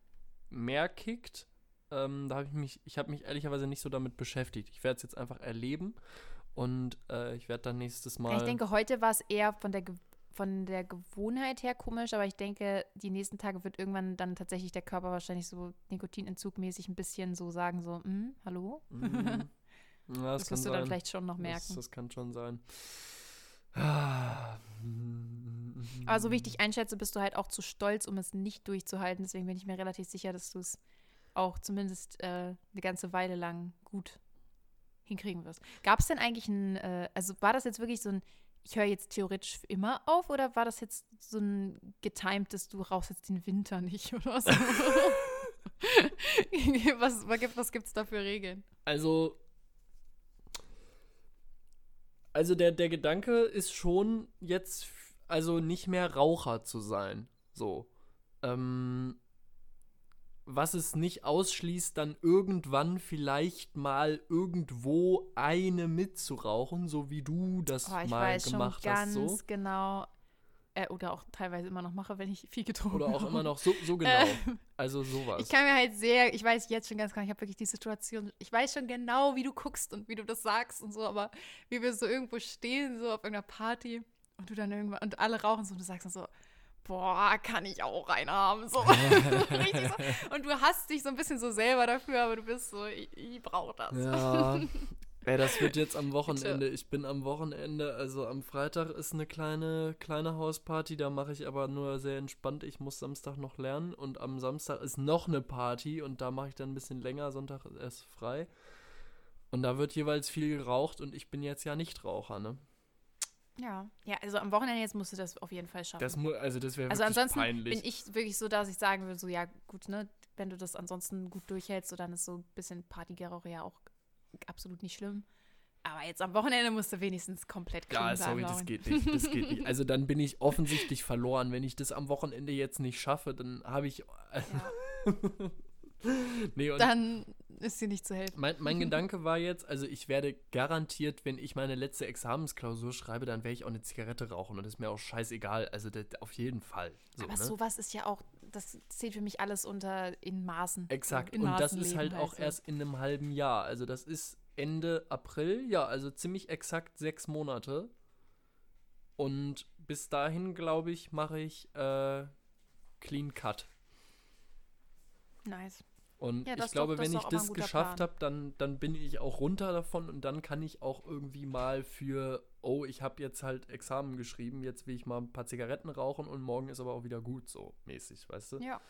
mehr kickt. Ähm, da habe ich mich, ich habe mich ehrlicherweise nicht so damit beschäftigt. Ich werde es jetzt einfach erleben und äh, ich werde dann nächstes Mal. Ich denke, heute war es eher von der, von der Gewohnheit her komisch, aber ich denke, die nächsten Tage wird irgendwann dann tatsächlich der Körper wahrscheinlich so nikotinentzugmäßig ein bisschen so sagen, so, "Hm, hallo? Mhm. Ja, Das kann wirst du dann sein. vielleicht schon noch Das, merken. das kann schon sein. Ah. Aber so wie ich dich einschätze, bist du halt auch zu stolz, um es nicht durchzuhalten. Deswegen bin ich mir relativ sicher, dass du es auch zumindest äh, eine ganze Weile lang gut hinkriegen wirst. Gab es denn eigentlich ein, äh, also war das jetzt wirklich so ein, ich höre jetzt theoretisch immer auf oder war das jetzt so ein getimtes, du rauchst jetzt den Winter nicht oder so? was was gibt es da für Regeln? Also, also der, der Gedanke ist schon jetzt, also nicht mehr Raucher zu sein. So. Ähm, was es nicht ausschließt, dann irgendwann vielleicht mal irgendwo eine mitzurauchen, so wie du das Oh, ich mal weiß schon gemacht ganz hast. So. genau. Äh, oder auch teilweise immer noch mache, wenn ich viel getrunken Oder auch habe. immer noch so, so genau. Äh, Also sowas. Ich kann mir halt sehr, ich weiß jetzt schon ganz genau, ich habe wirklich die Situation, ich weiß schon genau, wie du guckst und wie du das sagst und so, aber wie wir so irgendwo stehen, so auf irgendeiner Party und du dann irgendwann, und alle rauchen so und du sagst dann so, boah, kann ich auch einen haben, so. So. Und du hast dich so ein bisschen so selber dafür, aber du bist so, ich, ich brauche das. Ja. Ja, das wird jetzt am Wochenende. Ich bin am Wochenende, also am Freitag ist eine kleine, kleine Hausparty, da mache ich aber nur sehr entspannt. Ich muss Samstag noch lernen und am Samstag ist noch eine Party und da mache ich dann ein bisschen länger. Sonntag ist erst frei. Und da wird jeweils viel geraucht und ich bin jetzt ja nicht Raucher, ne? Ja, ja, also am Wochenende jetzt musst du das auf jeden Fall schaffen. Das mu also das wäre also ansonsten peinlich. bin ich wirklich so, dass ich sagen würde, so ja gut, ne, wenn du das ansonsten gut durchhältst, so dann ist so ein bisschen Partygerauch ja auch absolut nicht schlimm. Aber jetzt am Wochenende musst du wenigstens komplett clean Ja, sorry, das geht nicht. Das geht nicht. Also dann bin ich offensichtlich verloren. Wenn ich das am Wochenende jetzt nicht schaffe, dann habe ich. Ja, nee, und dann ist dir nicht zu helfen. mein, mein Gedanke war jetzt, also ich werde garantiert, wenn ich meine letzte Examensklausur schreibe, dann werde ich auch eine Zigarette rauchen und das ist mir auch scheißegal. Also das, auf jeden Fall. So, Aber ne? sowas ist ja auch, das zählt für mich alles unter in Maßen. Exakt. In und das Maßen ist leben halt auch so. erst in einem halben Jahr. Also das ist Ende April, ja, also ziemlich exakt sechs Monate. Und bis dahin, glaube ich, mache ich äh, Clean Cut. Nice. Und Ja, ich glaube, wenn ich das geschafft habe, dann, dann bin ich auch runter davon und dann kann ich auch irgendwie mal für, oh, ich habe jetzt halt Examen geschrieben, jetzt will ich mal ein paar Zigaretten rauchen und morgen ist aber auch wieder gut, so mäßig, weißt du? Ja.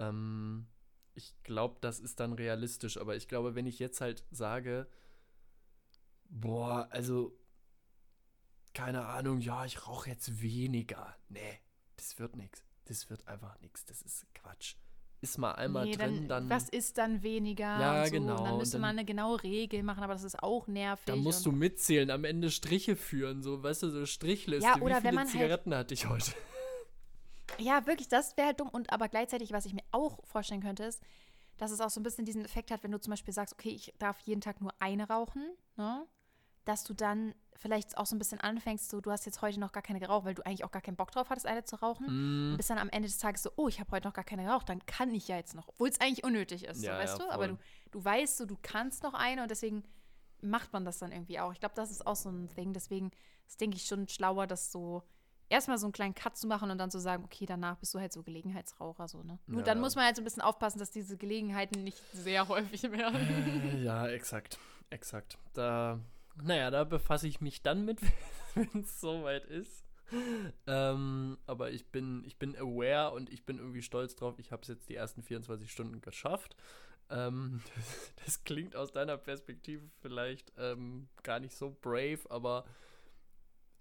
Ähm, ich glaube, das ist dann realistisch, aber ich glaube, wenn ich jetzt halt sage, boah, also, keine Ahnung, ja, ich rauche jetzt weniger. Nee, das wird nichts. Das wird einfach nichts. Das ist Quatsch. Ist mal einmal nee, drin, dann, was ist dann weniger? Ja, und so. genau, Und dann und müsste dann- man eine genaue Regel machen, aber das ist auch nervig. dann musst du mitzählen, am Ende Striche führen, so, weißt du, so Strichliste. Ja, Wie oder viele wenn man halt- Zigaretten hatte ich heute? Ja, wirklich, das wäre halt dumm. Und aber gleichzeitig, was ich mir auch vorstellen könnte, ist, dass es auch so ein bisschen diesen Effekt hat, wenn du zum Beispiel sagst, okay, ich darf jeden Tag nur eine rauchen, ne? Dass du dann vielleicht auch so ein bisschen anfängst, so, du hast jetzt heute noch gar keine geraucht, weil du eigentlich auch gar keinen Bock drauf hattest, eine zu rauchen. Mm. Und bist dann am Ende des Tages so, oh, ich habe heute noch gar keine geraucht, dann kann ich ja jetzt noch, obwohl es eigentlich unnötig ist, Ja, so, weißt ja, du? Aber du, du weißt so, du kannst noch eine und deswegen macht man das dann irgendwie auch. Ich glaube, das ist auch so ein Ding. Deswegen ist, denke ich, schon schlauer, das so erstmal so einen kleinen Cut zu machen und dann zu sagen, okay, danach bist du halt so Gelegenheitsraucher, so, ne? Nur Ja. dann muss man halt so ein bisschen aufpassen, dass diese Gelegenheiten nicht sehr häufig werden. Ja, exakt. Exakt. Da, naja, da befasse ich mich dann mit, wenn es soweit ist. Ähm, aber ich bin, ich bin aware und ich bin irgendwie stolz drauf. Ich habe es jetzt die ersten 24 Stunden geschafft. Ähm, das, das klingt aus deiner Perspektive vielleicht ähm, gar nicht so brave, aber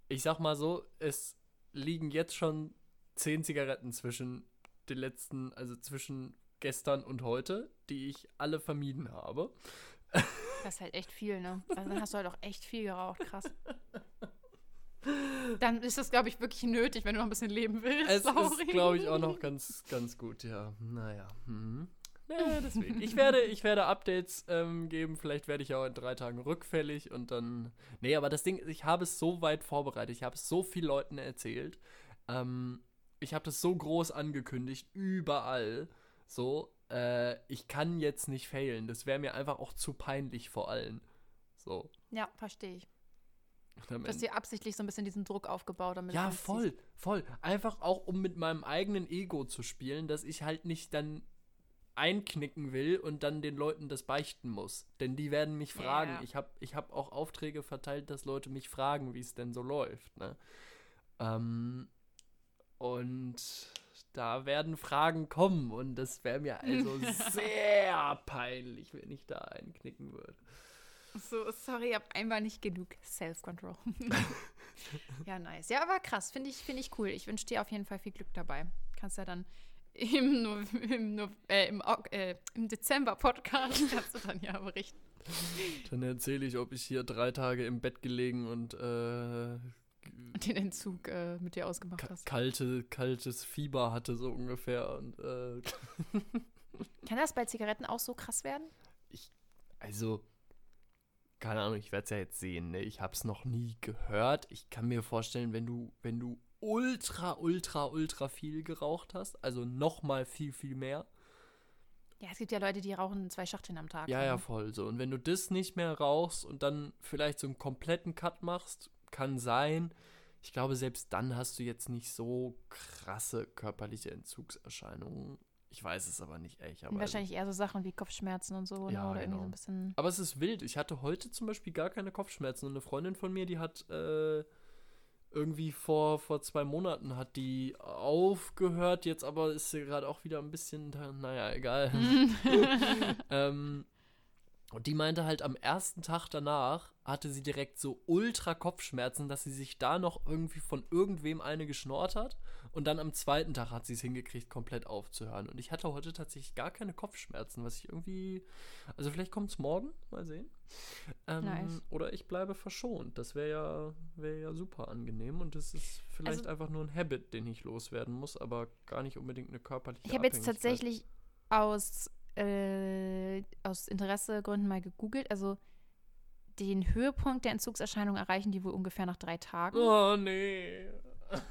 ich sag mal so, es liegen jetzt schon 10 Zigaretten zwischen den letzten, also zwischen gestern und heute, die ich alle vermieden habe. Das ist halt echt viel, ne? Also dann hast du halt auch echt viel geraucht, krass. Dann ist das, glaube ich, wirklich nötig, wenn du noch ein bisschen leben willst. Es Lauri. ist, glaube ich, auch noch ganz, ganz gut, ja. Naja. Mhm. Ja, deswegen. Ich werde, ich werde Updates ähm, geben. Vielleicht werde ich ja auch in drei Tagen rückfällig und dann. Nee, aber das Ding ist, ich habe es so weit vorbereitet. Ich habe es so vielen Leuten erzählt. Ähm, ich habe das so groß angekündigt, überall. So, äh, ich kann jetzt nicht failen. Das wäre mir einfach auch zu peinlich vor allen. So. Ja, verstehe ich. Ende- dir absichtlich so ein bisschen diesen Druck aufgebaut, damit Ja, voll, voll. Einfach auch, um mit meinem eigenen Ego zu spielen, dass ich halt nicht dann einknicken will und dann den Leuten das beichten muss. Denn die werden mich fragen. ja. Ich habe ich hab auch Aufträge verteilt, dass Leute mich fragen, wie es denn so läuft. Ne? Ähm, und da werden Fragen kommen und das wäre mir also sehr peinlich, wenn ich da einknicken würde. So, sorry, ich habe einmal nicht genug Self-Control. ja, nice. Ja, aber krass, finde ich, find ich cool. Ich wünsche dir auf jeden Fall viel Glück dabei. Kannst ja dann im, no im, no äh, im, äh, im Dezember-Podcast kannst du dann ja berichten. Dann erzähle ich, ob ich hier drei Tage im Bett gelegen und äh, Den Entzug äh, mit dir ausgemacht hast. kalte, kaltes Fieber hatte, so ungefähr. Und äh, Kann das bei Zigaretten auch so krass werden? also, keine Ahnung, ich werde es ja jetzt sehen. Ne? Ich habe es noch nie gehört. Ich kann mir vorstellen, wenn du, wenn du ultra, ultra, ultra viel geraucht hast, also noch mal viel, viel mehr. Ja, es gibt ja Leute, die rauchen zwei Schachteln am Tag. Ja, ne? ja, voll so. Und wenn du das nicht mehr rauchst und dann vielleicht so einen kompletten Cut machst, kann sein. Ich glaube, selbst dann hast du jetzt nicht so krasse körperliche Entzugserscheinungen. Ich weiß es aber nicht. Ich Und wahrscheinlich eher so Sachen wie Kopfschmerzen und so, ne? Ja, oder irgendwie genau. so ein bisschen. Aber es ist wild. Ich hatte heute zum Beispiel gar keine Kopfschmerzen. Und eine Freundin von mir, die hat äh, irgendwie vor, vor zwei Monaten hat die aufgehört. Jetzt aber ist sie gerade auch wieder ein bisschen, naja, egal. ähm, und die meinte halt, am ersten Tag danach hatte sie direkt so ultra Kopfschmerzen, dass sie sich da noch irgendwie von irgendwem eine geschnort hat. Und dann am zweiten Tag hat sie es hingekriegt, komplett aufzuhören. Und ich hatte heute tatsächlich gar keine Kopfschmerzen, was ich irgendwie. Also vielleicht kommt es morgen, mal sehen. Ähm, Nice. Oder ich bleibe verschont. Das wäre ja, wär ja super angenehm. Und das ist vielleicht Also- einfach nur ein Habit, den ich loswerden muss, aber gar nicht unbedingt eine körperliche Ich habe jetzt tatsächlich aus, äh, aus Interessegründen mal gegoogelt. Also den Höhepunkt der Entzugserscheinungen erreichen die wohl ungefähr nach drei Tagen. Oh, nee.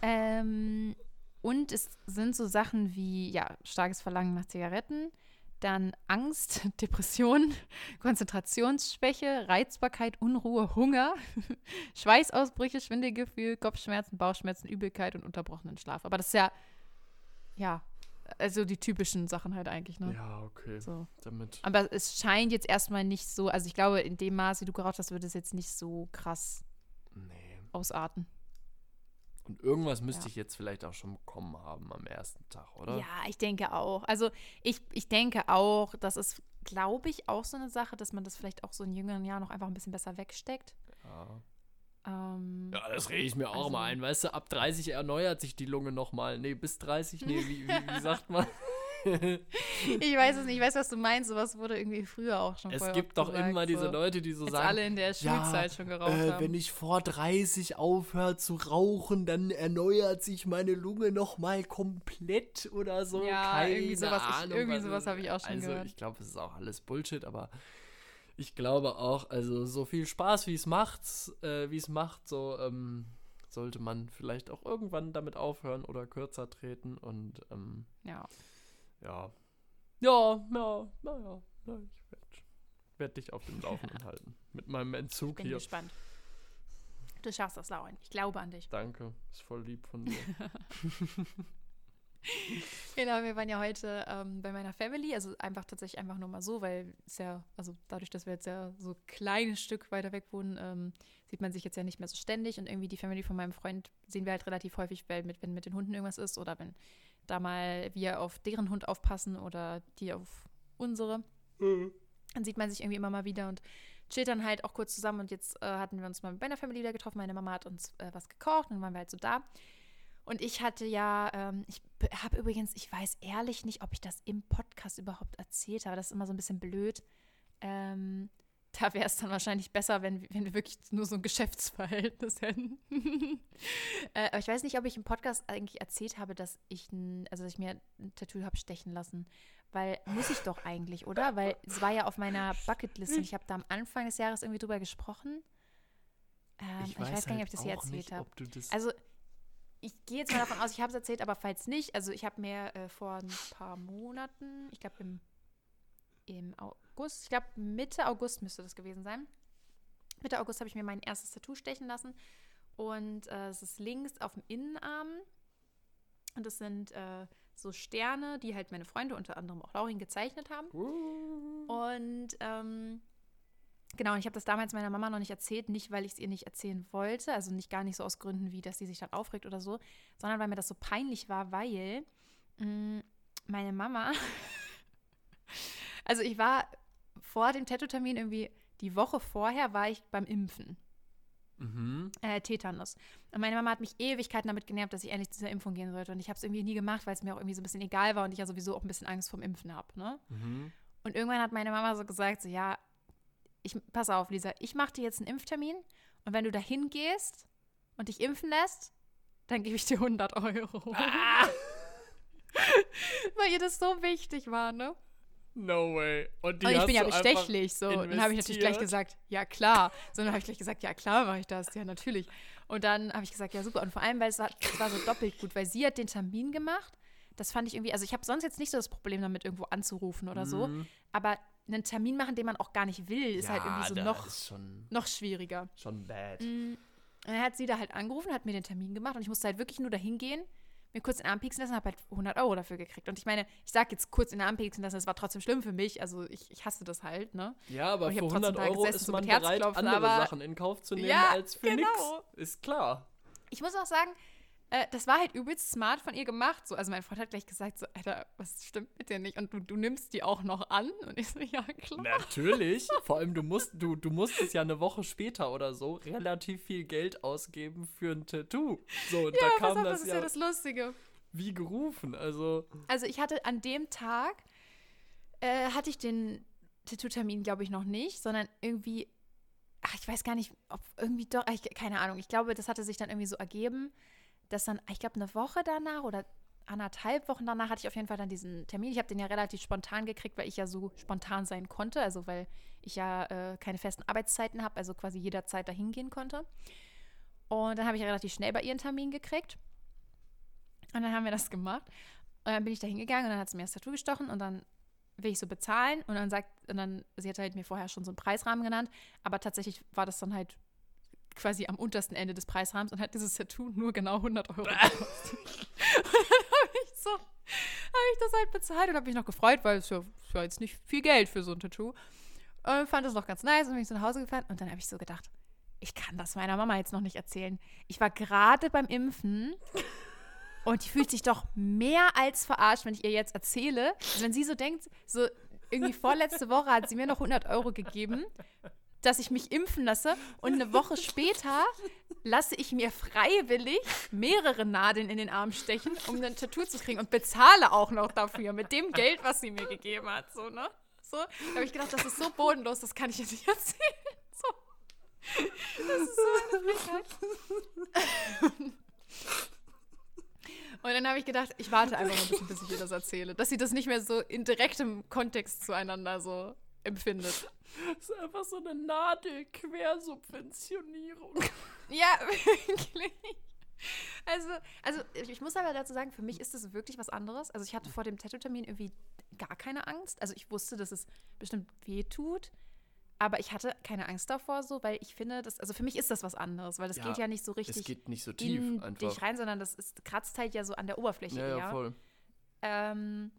Ähm, und es sind so Sachen wie, ja, starkes Verlangen nach Zigaretten, dann Angst, Depression, Konzentrationsschwäche, Reizbarkeit, Unruhe, Hunger, Schweißausbrüche, Schwindelgefühl, Kopfschmerzen, Bauchschmerzen, Übelkeit und unterbrochenen Schlaf. Aber das ist ja, ja, also die typischen Sachen halt eigentlich, ne? Ja, okay. So. Damit. Aber es scheint jetzt erstmal nicht so, also ich glaube, in dem Maß, wie du geraucht hast, würde es jetzt nicht so krass Nee. ausarten. Und irgendwas müsste Ja. ich jetzt vielleicht auch schon bekommen haben am ersten Tag, oder? Ja, ich denke auch. Also ich, ich denke auch, das ist, glaube ich, auch so eine Sache, dass man das vielleicht auch so in jüngeren Jahren noch einfach ein bisschen besser wegsteckt. Ja. Ähm, Ja, das rede ich mir auch Also- mal ein. Weißt du, ab 30 erneuert sich die Lunge nochmal. Nee, bis 30, nee, wie, wie, wie sagt man? Ich weiß es nicht, ich weiß, was du meinst, sowas wurde irgendwie früher auch schon es gibt doch gesagt, immer diese so. Leute, die so Jetzt sagen, alle in der Schulzeit schon geraucht äh, haben. wenn ich vor 30 aufhöre zu rauchen, dann erneuert sich meine Lunge nochmal komplett oder so. Ja, Keine irgendwie sowas- ich- irgendwie sowas habe ich auch schon also, gehört. ich glaube, es ist auch alles Bullshit, aber ich glaube auch, also so viel Spaß, wie es macht, äh, wie es macht, so ähm, sollte man vielleicht auch irgendwann damit aufhören oder kürzer treten und ähm, ja. ja. Ja, ja, naja. Ja, ich werde werd dich auf dem Laufenden halten. Mit meinem Entzug Bin hier. gespannt. Du schaffst das, Lauren. Ich glaube an dich. Danke, ist voll lieb von dir. Genau, wir waren ja heute ähm, bei meiner Family, also einfach tatsächlich einfach nur mal so, weil es ja, also dadurch, dass wir jetzt ja so ein kleines Stück weiter weg wohnen, ähm, sieht man sich jetzt ja nicht mehr so ständig und irgendwie die Family von meinem Freund sehen wir halt relativ häufig, weil mit, wenn mit den Hunden irgendwas ist oder wenn da mal wir auf deren Hund aufpassen oder die auf unsere, dann sieht man sich irgendwie immer mal wieder und chillt dann halt auch kurz zusammen und jetzt äh, hatten wir uns mal mit meiner Family wieder getroffen, meine Mama hat uns äh, was gekocht und dann waren wir halt so da. Und ich hatte ja, ähm, ich habe übrigens, ich weiß ehrlich nicht, ob ich das im Podcast überhaupt erzählt habe. Das ist immer so ein bisschen blöd. Ähm, da wäre es dann wahrscheinlich besser, wenn, wenn wir wirklich nur so ein Geschäftsverhältnis hätten. äh, aber ich weiß nicht, ob ich im Podcast eigentlich erzählt habe, dass ich, ein, also dass ich mir ein Tattoo habe stechen lassen. Weil muss ich doch eigentlich, oder? Weil es war ja auf meiner Bucketlist und ich habe da am Anfang des Jahres irgendwie drüber gesprochen. Ähm, ich, weiß gar nicht, ob ich das hier halt erzählt habe. Also, ich gehe jetzt mal davon aus, ich habe es erzählt, aber falls nicht, also ich habe mir äh, vor ein paar Monaten, ich glaube im, im August, ich glaube Mitte August müsste das gewesen sein. Mitte August habe ich mir mein erstes Tattoo stechen lassen und äh, es ist links auf dem Innenarm und das sind äh, so Sterne, die halt meine Freunde, unter anderem auch Laurin, gezeichnet haben. Und ähm, genau, und ich habe das damals meiner Mama noch nicht erzählt, nicht weil ich es ihr nicht erzählen wollte, also nicht gar nicht so aus Gründen, wie dass sie sich dann aufregt oder so, sondern weil mir das so peinlich war, weil mh, meine Mama, also ich war vor dem Tattoo-Termin irgendwie, die Woche vorher war ich beim Impfen Mhm. äh, Tetanus. Und meine Mama hat mich Ewigkeiten damit genervt, dass ich endlich zu dieser Impfung gehen sollte. Und ich habe es irgendwie nie gemacht, weil es mir auch irgendwie so ein bisschen egal war und ich ja sowieso auch ein bisschen Angst vorm Impfen habe. Ne? Mhm. Und irgendwann hat meine Mama so gesagt, so ja, ich, pass auf, Lisa, ich mache dir jetzt einen Impftermin und wenn du da hingehst und dich impfen lässt, dann gebe ich dir 100 Euro. Weil ihr das so wichtig war, ne? No way. Und, die Und ich hast bin ja bestechlich, so. Und dann habe ich natürlich gleich investiert? gesagt, ja klar. So, dann habe ich gleich gesagt, ja klar mache ich das, ja natürlich. Und dann habe ich gesagt, ja super. Und vor allem, weil es, hat, es war so doppelt gut, weil sie hat den Termin gemacht. Das fand ich irgendwie, also ich habe sonst jetzt nicht so das Problem damit, irgendwo anzurufen oder so. Mhm. Aber einen Termin machen, den man auch gar nicht will, ist halt irgendwie so noch, schon, noch schwieriger. schon bad. Mm. Und dann hat sie da halt angerufen, hat mir den Termin gemacht und ich musste halt wirklich nur dahin gehen, mir kurz in den Arm pieksen lassen und habe halt 100 Euro dafür gekriegt. Und ich meine, ich sage jetzt kurz in den Arm pieksen lassen, das war trotzdem schlimm für mich. Also ich, ich hasse das halt, ne? Ja, aber für hab trotzdem 100 da Euro gesessen, ist so man mit bereit, andere Sachen in Kauf zu nehmen Ja, als für genau. nix. Ist klar. Ich muss auch sagen, äh, das war halt übelst smart von ihr gemacht. So, also mein Freund hat gleich gesagt, so, Alter, was stimmt mit dir nicht? Und du, du nimmst die auch noch an? Und ich so, ja, klar. Natürlich. Vor allem, du musst, du, du musstest ja eine Woche später oder so relativ viel Geld ausgeben für ein Tattoo. So, und da Ja, pass kam auf, das das ist ja, ja das Lustige. wie gerufen. Also, Also ich hatte an dem Tag, äh, hatte ich den Tattoo-Termin, glaube ich, noch nicht, sondern irgendwie, ach, ich weiß gar nicht, ob irgendwie doch, ich, keine Ahnung, ich glaube, das hatte sich dann irgendwie so ergeben, dass dann, ich glaube, eine Woche danach oder anderthalb Wochen danach hatte ich auf jeden Fall dann diesen Termin. Ich habe den ja relativ spontan gekriegt, weil ich ja so spontan sein konnte, also weil ich ja äh, keine festen Arbeitszeiten habe, also quasi jederzeit dahin gehen konnte. Und dann habe ich relativ schnell bei ihr einen Termin gekriegt. Und dann haben wir das gemacht. Und dann bin ich da hingegangen und dann hat sie mir das Tattoo gestochen und dann will ich so bezahlen und dann sagt, und dann, sie hat halt mir vorher schon so einen Preisrahmen genannt, aber tatsächlich war das dann halt quasi am untersten Ende des Preisrahmens und hat dieses Tattoo nur genau 100 Euro gekostet. und dann habe ich so, habe ich das halt bezahlt und habe mich noch gefreut, weil es ja, es war jetzt nicht viel Geld für so ein Tattoo. Und fand das noch ganz nice und bin ich so nach Hause gefahren und dann habe ich so gedacht, ich kann das meiner Mama jetzt noch nicht erzählen. Ich war gerade beim Impfen und die fühlt sich doch mehr als verarscht, wenn ich ihr jetzt erzähle. Also wenn sie so denkt, so irgendwie vorletzte Woche hat sie mir noch 100 Euro gegeben, dass ich mich impfen lasse und eine Woche später lasse ich mir freiwillig mehrere Nadeln in den Arm stechen, um ein Tattoo zu kriegen und bezahle auch noch dafür mit dem Geld, was sie mir gegeben hat. So, ne? So, da habe ich gedacht, das ist so bodenlos, das kann ich jetzt nicht erzählen. So. Das ist so eine. Und dann habe ich gedacht, ich warte einfach noch ein bisschen, bis ich ihr das erzähle. Dass sie das nicht mehr so in direktem Kontext zueinander so empfindet. Das ist einfach so eine Nadelquersubventionierung. Ja, wirklich. Also, also ich muss aber dazu sagen, für mich ist das wirklich was anderes. Also ich hatte vor dem Tattoo-Termin irgendwie gar keine Angst. Also ich wusste, dass es bestimmt weh tut. Aber ich hatte keine Angst davor so, weil ich finde, das, also für mich ist das was anderes, weil das Ja, geht ja nicht so Es richtig geht nicht so tief in einfach. dich rein, sondern das ist, kratzt halt ja so an der Oberfläche ja, eher. ja, voll. Ähm,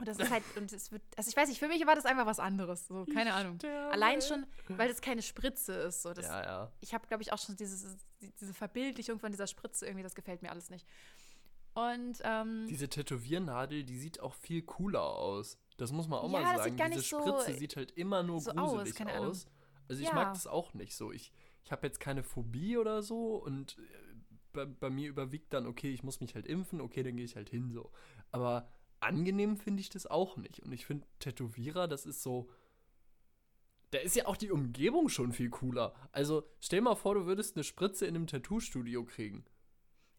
und das ist halt, und es wird, also ich weiß nicht, für mich war das einfach was anderes, so, keine Ahnung. sterbe. Allein schon, weil das keine Spritze ist, so, das, Ja, ja. ich habe, glaube ich, auch schon dieses, die- diese Verbildlichung von dieser Spritze irgendwie, das gefällt mir alles nicht. Und, ähm, Diese Tätowiernadel, die sieht auch viel cooler aus. Das muss man auch Ja, mal sagen. gar Diese nicht so- Spritze sieht halt immer nur so aus, gruselig keine Ahnung. aus. Also ich Ja. mag das auch nicht so. Ich, ich habe jetzt keine Phobie oder so und äh, bei, bei mir überwiegt dann, okay, ich muss mich halt impfen, okay, dann gehe ich halt hin so. Aber angenehm finde ich das auch nicht. Und ich finde Tätowierer, das ist so. Da ist ja auch die Umgebung schon viel cooler. Also stell mal vor, du würdest eine Spritze in einem Tattoo-Studio kriegen.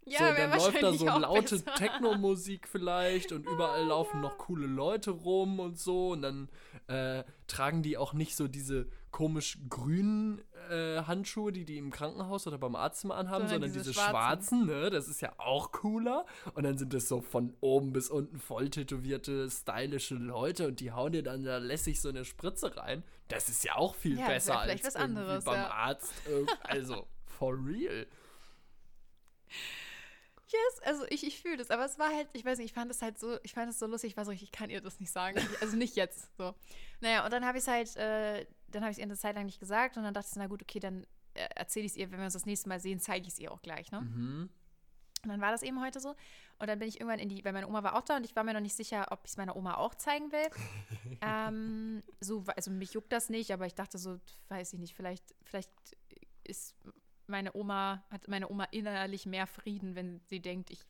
ja, so, dann läuft da so laute. Techno-Musik vielleicht und überall laufen noch coole Leute rum und so. Und dann äh, tragen die auch nicht so diese komisch grünen äh, Handschuhe, die die im Krankenhaus oder beim Arzt immer anhaben, Sondern sondern diese, diese schwarzen, ne? Das ist ja auch cooler. Und dann sind das so von oben bis unten voll tätowierte, stylische Leute und die hauen dir dann da lässig so eine Spritze rein. Das ist ja auch viel Ja, besser als was anderes, beim ja. Arzt. Also, for real. Yes, also ich, ich fühle das, aber es war halt, ich weiß nicht, ich fand es halt so, ich fand es so lustig, ich war so, ich kann ihr das nicht sagen. Also nicht jetzt, so. Naja, und dann habe ich es halt, äh, dann habe ich es ihr eine Zeit lang nicht gesagt und dann dachte ich, na gut, okay, dann äh, erzähle ich es ihr, wenn wir uns das nächste Mal sehen, zeige ich es ihr auch gleich, ne? Mhm. Und dann war das eben heute so. Und dann bin ich irgendwann in die, weil meine Oma war auch da und ich war mir noch nicht sicher, ob ich es meiner Oma auch zeigen will. ähm, so, also mich juckt das nicht, aber ich dachte so, weiß ich nicht, vielleicht, vielleicht ist meine Oma, hat meine Oma innerlich mehr Frieden, wenn sie denkt, ich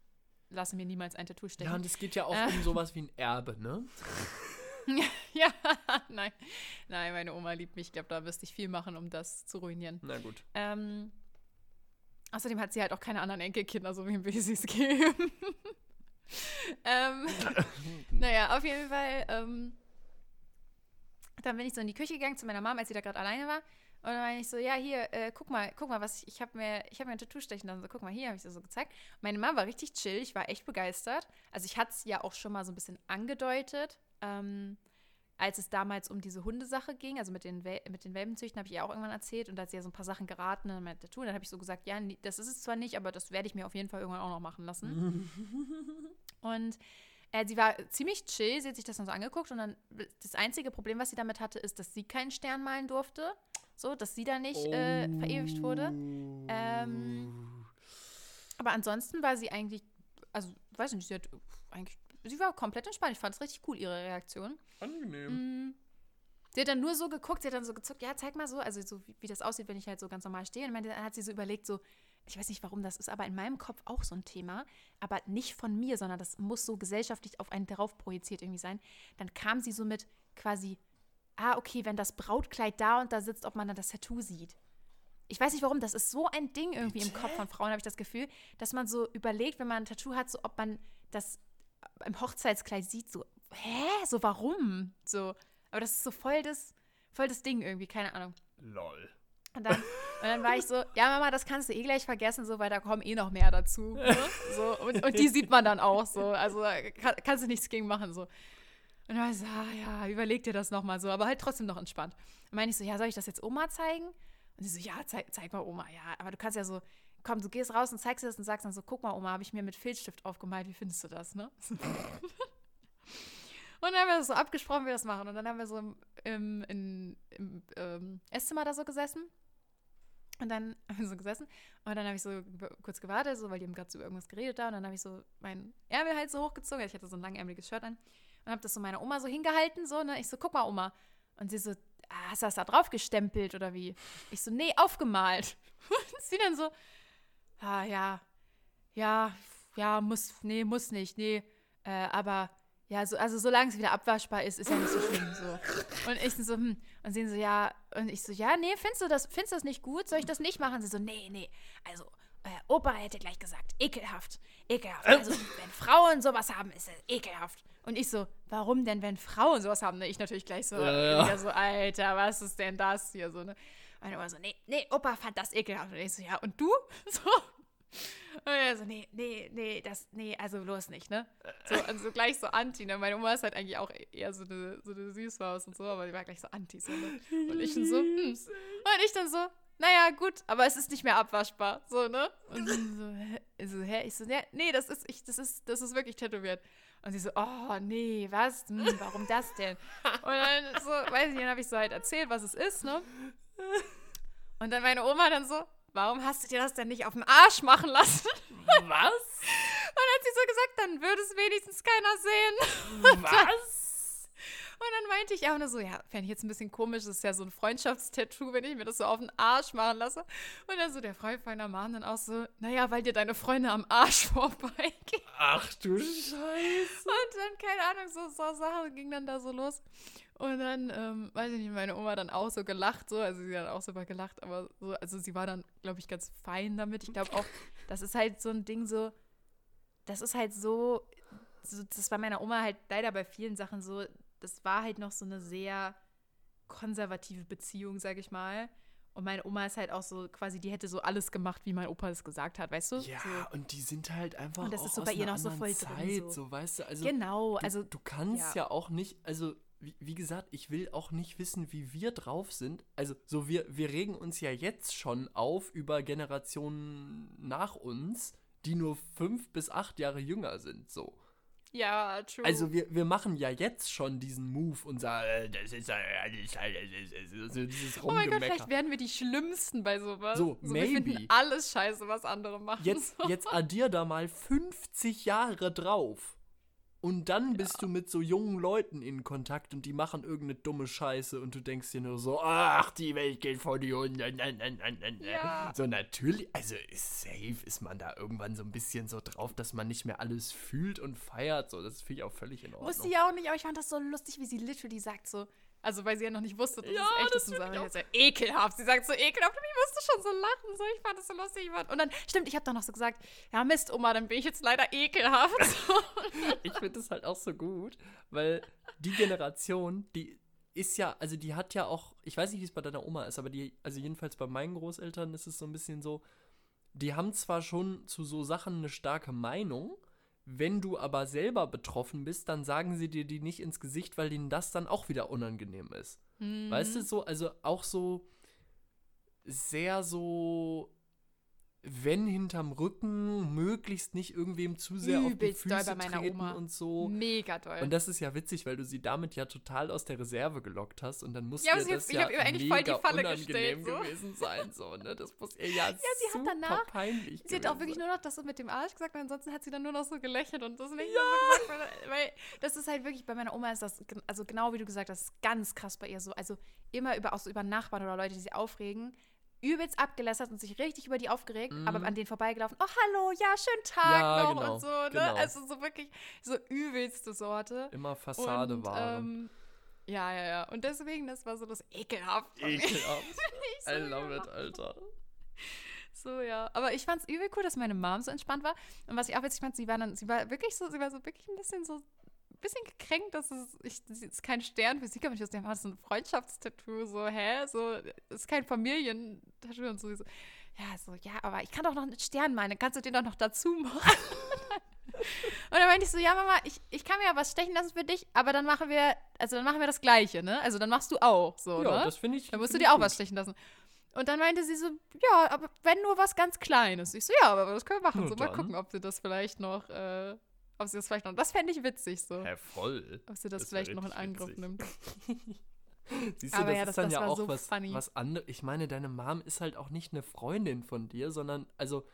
lasse mir niemals ein Tattoo stechen. Ja, und es geht ja auch Äh. um sowas wie ein Erbe, ne? ja, nein. Nein, meine Oma liebt mich. Ich glaube, da müsste ich viel machen, um das zu ruinieren. Na gut. Ähm, außerdem hat sie halt auch keine anderen Enkelkinder, so wem will sie es geben. ähm, naja, auf jeden Fall. Ähm, dann bin ich so in die Küche gegangen zu meiner Mama, als sie da gerade alleine war. Und dann meine ich so, ja, hier, äh, guck mal, guck mal, was ich, ich habe mir, ich habe mir ein Tattoo stechen lassen. So, guck mal, hier habe ich das so gezeigt. Meine Mama war richtig chill, ich war echt begeistert. Also ich hatte es ja auch schon mal so ein bisschen angedeutet. Ähm, als es damals um diese Hundesache ging, also mit den, Wel mit den Welpenzüchten, habe ich ihr auch irgendwann erzählt und da hat sie ja so ein paar Sachen geraten und meinte, tu. Und dann habe ich so gesagt, ja, das ist es zwar nicht, aber das werde ich mir auf jeden Fall irgendwann auch noch machen lassen. und äh, sie war ziemlich chill, sie hat sich das dann so angeguckt und dann das einzige Problem, was sie damit hatte, ist, dass sie keinen Stern malen durfte. So, dass sie da nicht äh, verewigt wurde. Ähm, aber ansonsten war sie eigentlich, also weiß nicht, sie hat eigentlich, sie war komplett entspannt. Ich fand es richtig cool, ihre Reaktion. Angenehm. Mm. Sie hat dann nur so geguckt, sie hat dann so gezuckt, ja, zeig mal so, also so wie, wie das aussieht, wenn ich halt so ganz normal stehe. Und dann hat sie so überlegt, so, ich weiß nicht, warum das ist, aber in meinem Kopf auch so ein Thema, aber nicht von mir, sondern das muss so gesellschaftlich auf einen darauf projiziert irgendwie sein. Dann kam sie so mit quasi, ah, okay, wenn das Brautkleid da und da sitzt, ob man dann das Tattoo sieht. Ich weiß nicht warum, das ist so ein Ding irgendwie im Kopf von Frauen, habe ich das Gefühl, dass man so überlegt, wenn man ein Tattoo hat, so ob man das im Hochzeitskleid sieht, so, hä? So warum? So, aber das ist so voll das, voll das Ding irgendwie, keine Ahnung. Lol. Und dann, und dann war ich so, ja Mama, das kannst du eh gleich vergessen, so, weil da kommen eh noch mehr dazu. Ne? So, und, und die sieht man dann auch so. Also kann, kannst du nichts gegen machen. So. Und dann war ich so, ah, ja, überleg dir das nochmal so, aber halt trotzdem noch entspannt. Und meine ich so, ja, soll ich das jetzt Oma zeigen? Und sie so, ja, zeig, zeig mal Oma, ja. Aber du kannst ja so, komm, du gehst raus und zeigst dir das und sagst dann so, guck mal, Oma, habe ich mir mit Filzstift aufgemalt, wie findest du das, ne? Und dann haben wir so abgesprochen, wie wir das machen. Und dann haben wir so im, im, im, im ähm, Esszimmer da so gesessen. Und dann haben wir so gesessen. Und dann habe ich so kurz gewartet, so, weil die haben gerade so über irgendwas geredet da. Und dann habe ich so mein Ärmel halt so hochgezogen. Ich hatte so ein langärmeliges Shirt an. Und habe das so meiner Oma so hingehalten. So, ne? Ich so, guck mal, Oma. Und sie so, ah, hast du das da drauf gestempelt oder wie? Ich so, nee, aufgemalt. Und sie dann so, ah, ja, ja, ja, muss, nee, muss nicht, nee, äh, aber ja, so, also solange es wieder abwaschbar ist, ist ja nicht so schlimm. So. Und ich so, hm. Und sie so, ja, und ich so, ja, nee, findest du das, findest du das nicht gut? Soll ich das nicht machen? Sie so, nee, nee. Also, äh, Opa hätte gleich gesagt, ekelhaft, ekelhaft. Also, wenn Frauen sowas haben, ist es ekelhaft. Und ich so, warum denn, wenn Frauen sowas haben? Ne? Ich natürlich gleich so, Ja, ja. so, Alter, was ist denn das hier? So, ne? Meine Oma so, nee, nee, Opa fand das ekelhaft. Und ich so, ja, und du? So. Und er so, nee, nee, nee, das, nee, also bloß nicht, ne? So, also gleich so anti, ne? Meine Oma ist halt eigentlich auch eher so eine, so eine Süßmaus und so, aber die war gleich so anti, so, ne? Und ich dann so, hm. Und ich dann so, naja, gut, aber es ist nicht mehr abwaschbar, so, ne? Und sie so, hä? So, hä? Ich so, nee, das ist, ich, das ist, das ist wirklich tätowiert. Und sie so, oh, nee, was? Hm, warum das denn? Und dann so, weiß ich dann habe ich so halt erzählt, was es ist, ne? Und dann meine Oma dann so, warum hast du dir das denn nicht auf dem Arsch machen lassen? Was? Und dann hat sie so gesagt, dann würde es wenigstens keiner sehen. Was? Und dann meinte ich auch nur so, ja, fände ich jetzt ein bisschen komisch, das ist ja so ein Freundschaftstattoo, wenn ich mir das so auf den Arsch machen lasse. Und dann so der meiner Mom dann auch so, naja, weil dir deine Freunde am Arsch vorbeigehen. Ach du Scheiße. Und dann, keine Ahnung, so, so Sachen ging dann da so los. Und dann, ähm, weiß ich nicht, meine Oma dann auch so gelacht, so, also sie hat auch super gelacht, aber so, also sie war dann, glaube ich, ganz fein damit. Ich glaube auch, das ist halt so ein Ding so, das ist halt so, so, das war meiner Oma halt leider bei vielen Sachen so, das war halt noch so eine sehr konservative Beziehung, sag ich mal. Und meine Oma ist halt auch so, quasi, die hätte so alles gemacht, wie mein Opa es gesagt hat, weißt du? Ja, so. und die sind halt einfach Und das auch ist so bei ihr noch so voll Zeit, drin, so. so, weißt du, also genau, du, also du kannst ja. ja. auch nicht, also wie, wie gesagt, ich will auch nicht wissen, wie wir drauf sind. Also so wir wir regen uns ja jetzt schon auf über Generationen nach uns, die nur fünf bis acht Jahre jünger sind, so. ja, true. Also wir, wir machen ja jetzt schon diesen Move und sagen, äh, das ist ja alles, alles, alles, so dieses Oh mein Gott, vielleicht werden wir die Schlimmsten bei sowas. So, Wir maybe. finden alles scheiße, was andere machen. Jetzt, so. jetzt addier da mal 50 Jahre drauf. Und dann bist du mit so jungen Leuten in Kontakt und die machen irgendeine dumme Scheiße und du denkst dir nur so, ach, die Welt geht vor die Hunde. Ja. So natürlich, also ist safe ist man da irgendwann so ein bisschen so drauf, dass man nicht mehr alles fühlt und feiert. So, das finde ich auch völlig in Ordnung. Wusste ja auch nicht, aber ich fand das so lustig, wie sie literally sagt so, also weil sie ja noch nicht wusste, dass Ja, es echt das ist und sagt, ich jetzt ja ekelhaft. Sie sagt so ekelhaft und ich musste schon so lachen, so ich fand das so lustig. Und dann, stimmt, ich habe dann noch so gesagt, ja Mist, Oma, dann bin ich jetzt leider ekelhaft. Ich finde das halt auch so gut, weil die Generation, die ist ja, also die hat ja auch, ich weiß nicht, wie es bei deiner Oma ist, aber die, also jedenfalls bei meinen Großeltern ist es so ein bisschen so, die haben zwar schon zu so Sachen eine starke Meinung, Wenn du aber selber betroffen bist, dann sagen sie dir die nicht ins Gesicht, weil ihnen das dann auch wieder unangenehm ist. Mhm. Weißt du, so, also auch so sehr so, wenn hinterm Rücken, möglichst nicht irgendwem zu sehr auf die Übelst doll Füße bei meiner treten Oma. und so. Mega toll. Und das ist ja witzig, weil du sie damit ja total aus der Reserve gelockt hast und dann muss Ja, sie- das ich ja hab ihr eigentlich voll die Falle unangenehm gestellt, so. gewesen sein, so, ne? Das muss ihr ja, sie hat super danach- peinlich Sie hat auch wirklich sein. nur noch das so mit dem Arsch gesagt und ansonsten hat sie dann nur noch so gelächelt und das nicht mehr so gesagt, weil, weil das ist halt wirklich, bei meiner Oma ist das, also genau wie du gesagt hast, ist ganz krass bei ihr so. Also immer über, auch so über Nachbarn oder Leute, die sie aufregen, übelst abgelästert und sich richtig über die aufgeregt, aber an denen vorbeigelaufen, oh hallo, ja, schönen Tag Mhm. Ja, noch genau, und so, ne? genau. Also so wirklich so übelste Sorte. Immer Fassade und, war. ähm, ja, ja, ja. Und deswegen, das war so das ekelhaft. Ekelhaft. so I love it. Alter. So, ja. Aber ich fand's übel cool, dass meine Mom so entspannt war. Und was ich auch witzig fand, sie war dann, sie war wirklich so, sie war so wirklich ein bisschen so, bisschen gekränkt, dass es, ich, das ist kein Stern für sie, aber ich wusste, das ist ein Freundschaftstattoo, so, hä? So, ist kein Familientattoo und so. Ja, so, ja, aber ich kann doch noch einen Stern malen, dann kannst du den doch noch dazu machen. Und dann meinte ich so, ja, Mama, ich, ich kann mir ja was stechen lassen für dich, aber dann machen wir, also dann machen wir das Gleiche, ne? Also dann machst du auch, so, Ja, ne? das finde ich. Dann musst du dir auch gut. was stechen lassen. Und dann meinte sie so, ja, aber wenn nur was ganz Kleines. Ich so, ja, aber das können wir machen. Na so, mal dann. gucken, ob sie das vielleicht noch, äh, ob sie das vielleicht noch, das fände ich witzig so. Hä, voll. Ob sie das, Das vielleicht noch in Angriff witzig. nimmt. Siehst du, Aber das ja, ist das- dann das ja auch so was, funny. was anderes. Ich meine, deine Mom ist halt auch nicht eine Freundin von dir, sondern, also,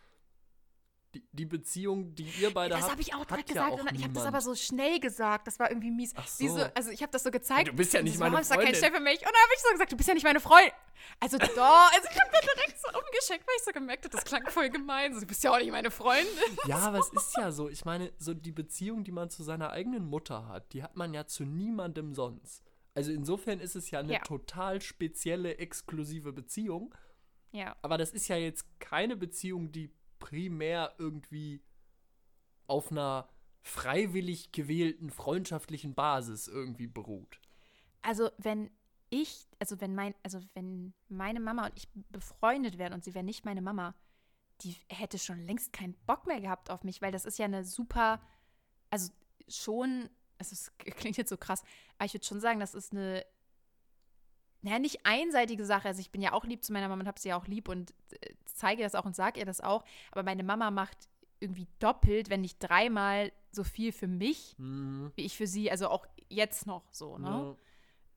die, die Beziehung, die ihr beide Das habt, habe ich auch direkt ja gesagt. auch und ich habe das aber so schnell gesagt. Das war irgendwie mies. Ach Wie so. also ich habe das so gezeigt. Du bist ja nicht so, meine "Oh, kein Freundin." Stern für mich. Und dann habe ich so gesagt, du bist ja nicht meine Freundin. Also doch. Also ich habe mir direkt so umgeschickt, weil ich so gemerkt habe, das klang voll gemein. So, du bist ja auch nicht meine Freundin. Ja, aber es ist ja so. Ich meine, so die Beziehung, die man zu seiner eigenen Mutter hat, die hat man ja zu niemandem sonst. Also insofern ist es ja eine Ja. total spezielle, exklusive Beziehung. Ja. Aber das ist ja jetzt keine Beziehung, die primär irgendwie auf einer freiwillig gewählten freundschaftlichen Basis irgendwie beruht. Also wenn ich, also wenn mein, also wenn meine Mama und ich befreundet wären und sie wäre nicht meine Mama, die hätte schon längst keinen Bock mehr gehabt auf mich, weil das ist ja eine super, also schon, also es klingt jetzt so krass, aber ich würde schon sagen, das ist eine, naja, nicht einseitige Sache. Also ich bin ja auch lieb zu meiner Mama und habe sie ja auch lieb und äh, zeige das auch und sage ihr das auch. Aber meine Mama macht irgendwie doppelt, wenn nicht dreimal so viel für mich, Mhm. wie ich für sie, also auch jetzt noch so, ne?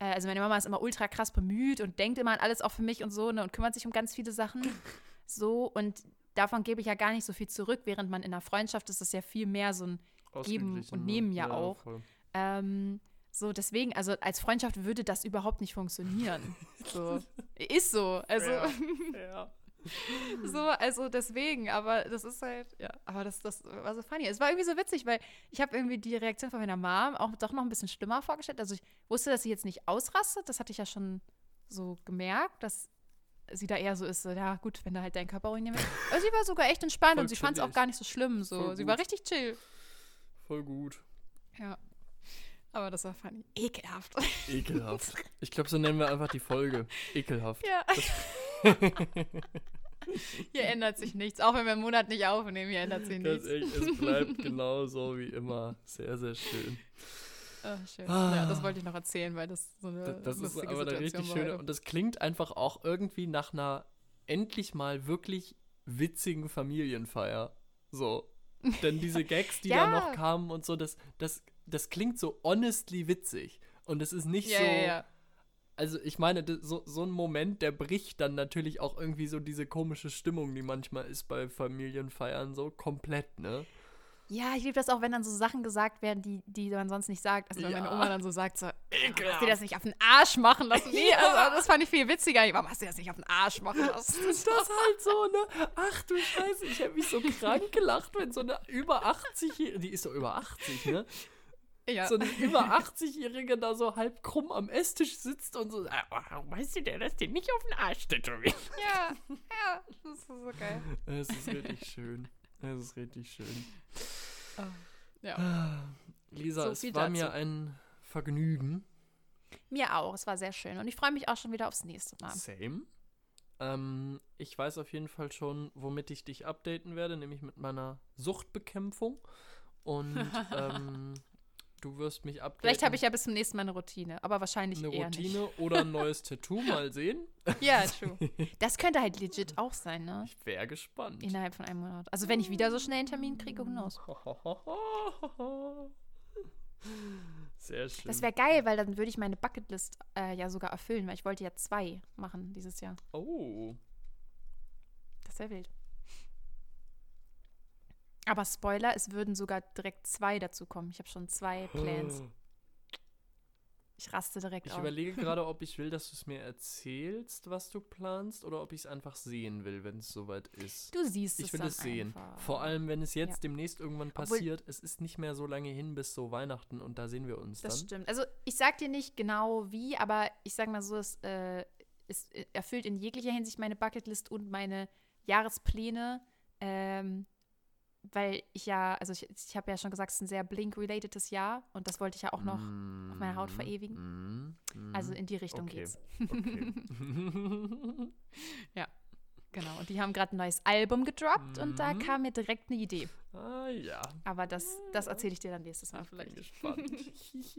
Ja. Äh, Also meine Mama ist immer ultra krass bemüht und denkt immer an alles auch für mich und so ne, und kümmert sich um ganz viele Sachen. So und davon gebe ich ja gar nicht so viel zurück, während man in einer Freundschaft ist das ja viel mehr so ein Geben und ne? Nehmen ja auch. voll. ähm, so deswegen, also als Freundschaft würde das überhaupt nicht funktionieren. So. Ist so. Also Ja. Ja. so, also deswegen, aber das ist halt, ja, aber das, das war so funny. Es war irgendwie so witzig, weil ich habe irgendwie die Reaktion von meiner Mom auch doch noch ein bisschen schlimmer vorgestellt. Also ich wusste, dass sie jetzt nicht ausrastet, das hatte ich ja schon so gemerkt, dass sie da eher so ist, so, ja gut, wenn du halt deinen Körper ruinieren willst. Aber sie war sogar echt entspannt Voll und sie fand es auch gar nicht so schlimm. So. Sie war richtig chill. Voll gut. Ja. Aber das war funny. Ekelhaft. Ekelhaft. Ich glaube, so nennen wir einfach die Folge. Ekelhaft. ja. Hier ändert sich nichts. Auch wenn wir einen Monat nicht aufnehmen, hier ändert sich Ganz nichts. ehrlich, es bleibt genau so wie immer. Sehr, sehr schön. Ah, schön. Ah. Ja, das wollte ich noch erzählen, weil das so eine Das, das ist aber eine Situation richtig war schöne. Und das klingt einfach auch irgendwie nach einer endlich mal wirklich witzigen Familienfeier. So. Denn diese Gags, die da Ja. noch kamen und so, das, das, das klingt so honestly witzig. Und es ist nicht Ja, so. ja. Also ich meine, das- so, so ein Moment, der bricht dann natürlich auch irgendwie so diese komische Stimmung, die manchmal ist bei Familienfeiern, so komplett, ne? Ja, ich liebe das auch, wenn dann so Sachen gesagt werden, die, die man sonst nicht sagt. Also wenn meine Ja. Oma dann so sagt, so, Ekelhaft. hast dir das nicht auf den Arsch machen lassen? Nee, Ja. also, das fand ich viel witziger. Warum hast du das nicht auf den Arsch machen lassen? Das halt so, ne? Ach du Scheiße, ich habe mich so krank gelacht, wenn so eine über 80-Jährige, die ist doch über 80, ne? Ja. So eine über 80-Jährige da so halb krumm am Esstisch sitzt und so, "Ah, warum weißt du denn, dass die nicht auf den Arsch tätowiert? ja, ja, das ist so geil. Es ist richtig schön. Es ist richtig schön. Ja. Lisa, So es war dazu. mir ein Vergnügen. Mir auch, es war sehr schön. Und ich freue mich auch schon wieder aufs nächste Mal. Same. Ähm, ich weiß auf jeden Fall schon, womit ich dich updaten werde, nämlich mit meiner Suchtbekämpfung. Und ähm, du wirst mich updaten. Vielleicht habe ich ja bis zum nächsten Mal eine Routine, aber wahrscheinlich eine eher Routine oder ein neues Tattoo. Mal sehen. nicht. Ja, true. Das könnte halt legit auch sein, ne? Ich wäre gespannt. Innerhalb von einem Monat. Also wenn ich wieder so schnell einen Termin kriege, knows? Sehr schön. Das wäre geil, weil dann würde ich meine Bucketlist äh, ja sogar erfüllen, weil ich wollte ja zwei machen dieses Jahr. oh. Das wäre wild. Aber Spoiler, es würden sogar direkt zwei dazu kommen. Ich habe schon zwei Plans. Ich raste direkt Ich auf. überlege gerade, ob ich will, dass du es mir erzählst, was du planst, oder ob ich es einfach sehen will, wenn es soweit ist. Du siehst Ich es will dann es sehen. einfach. Vor allem, wenn es jetzt Ja. demnächst irgendwann Obwohl- passiert. es ist nicht mehr so lange hin bis so Weihnachten und da sehen wir uns Das dann. stimmt. Also ich sag dir nicht genau wie, aber ich sag mal so, es, äh, es erfüllt in jeglicher Hinsicht meine Bucketlist und meine Jahrespläne. Ähm, weil ich ja, also ich, ich habe ja schon gesagt, es ist ein sehr Blink-relatedes Jahr und das wollte ich ja auch noch auf meiner Haut verewigen. Mm, mm, Also in die Richtung okay. geht's. okay. Genau. Und die haben gerade ein neues Album gedroppt und da Mhm. kam mir direkt eine Idee. ah ja, Aber das, das erzähle ich dir dann nächstes Mal ich bin vielleicht. gespannt.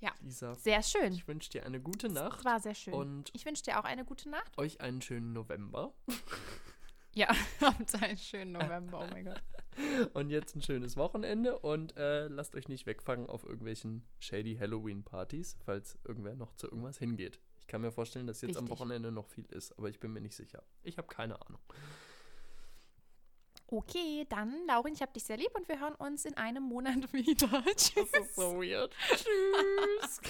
Ja. Lisa, Sehr schön. ich wünsche dir eine gute Nacht War sehr schön. und ich wünsche dir auch eine gute Nacht. euch einen schönen November. Ja, habt einen schönen November. Oh mein Gott. Und jetzt ein schönes Wochenende und äh, lasst euch nicht wegfangen auf irgendwelchen shady Halloween-Partys, falls irgendwer noch zu irgendwas hingeht. Ich kann mir vorstellen, dass jetzt am Wichtig. Wochenende noch viel ist, aber ich bin mir nicht sicher. Ich habe keine Ahnung. Okay, dann, Laurin, ich habe dich sehr lieb und wir hören uns in einem Monat wieder. Tschüss. Das ist so weird. Tschüss.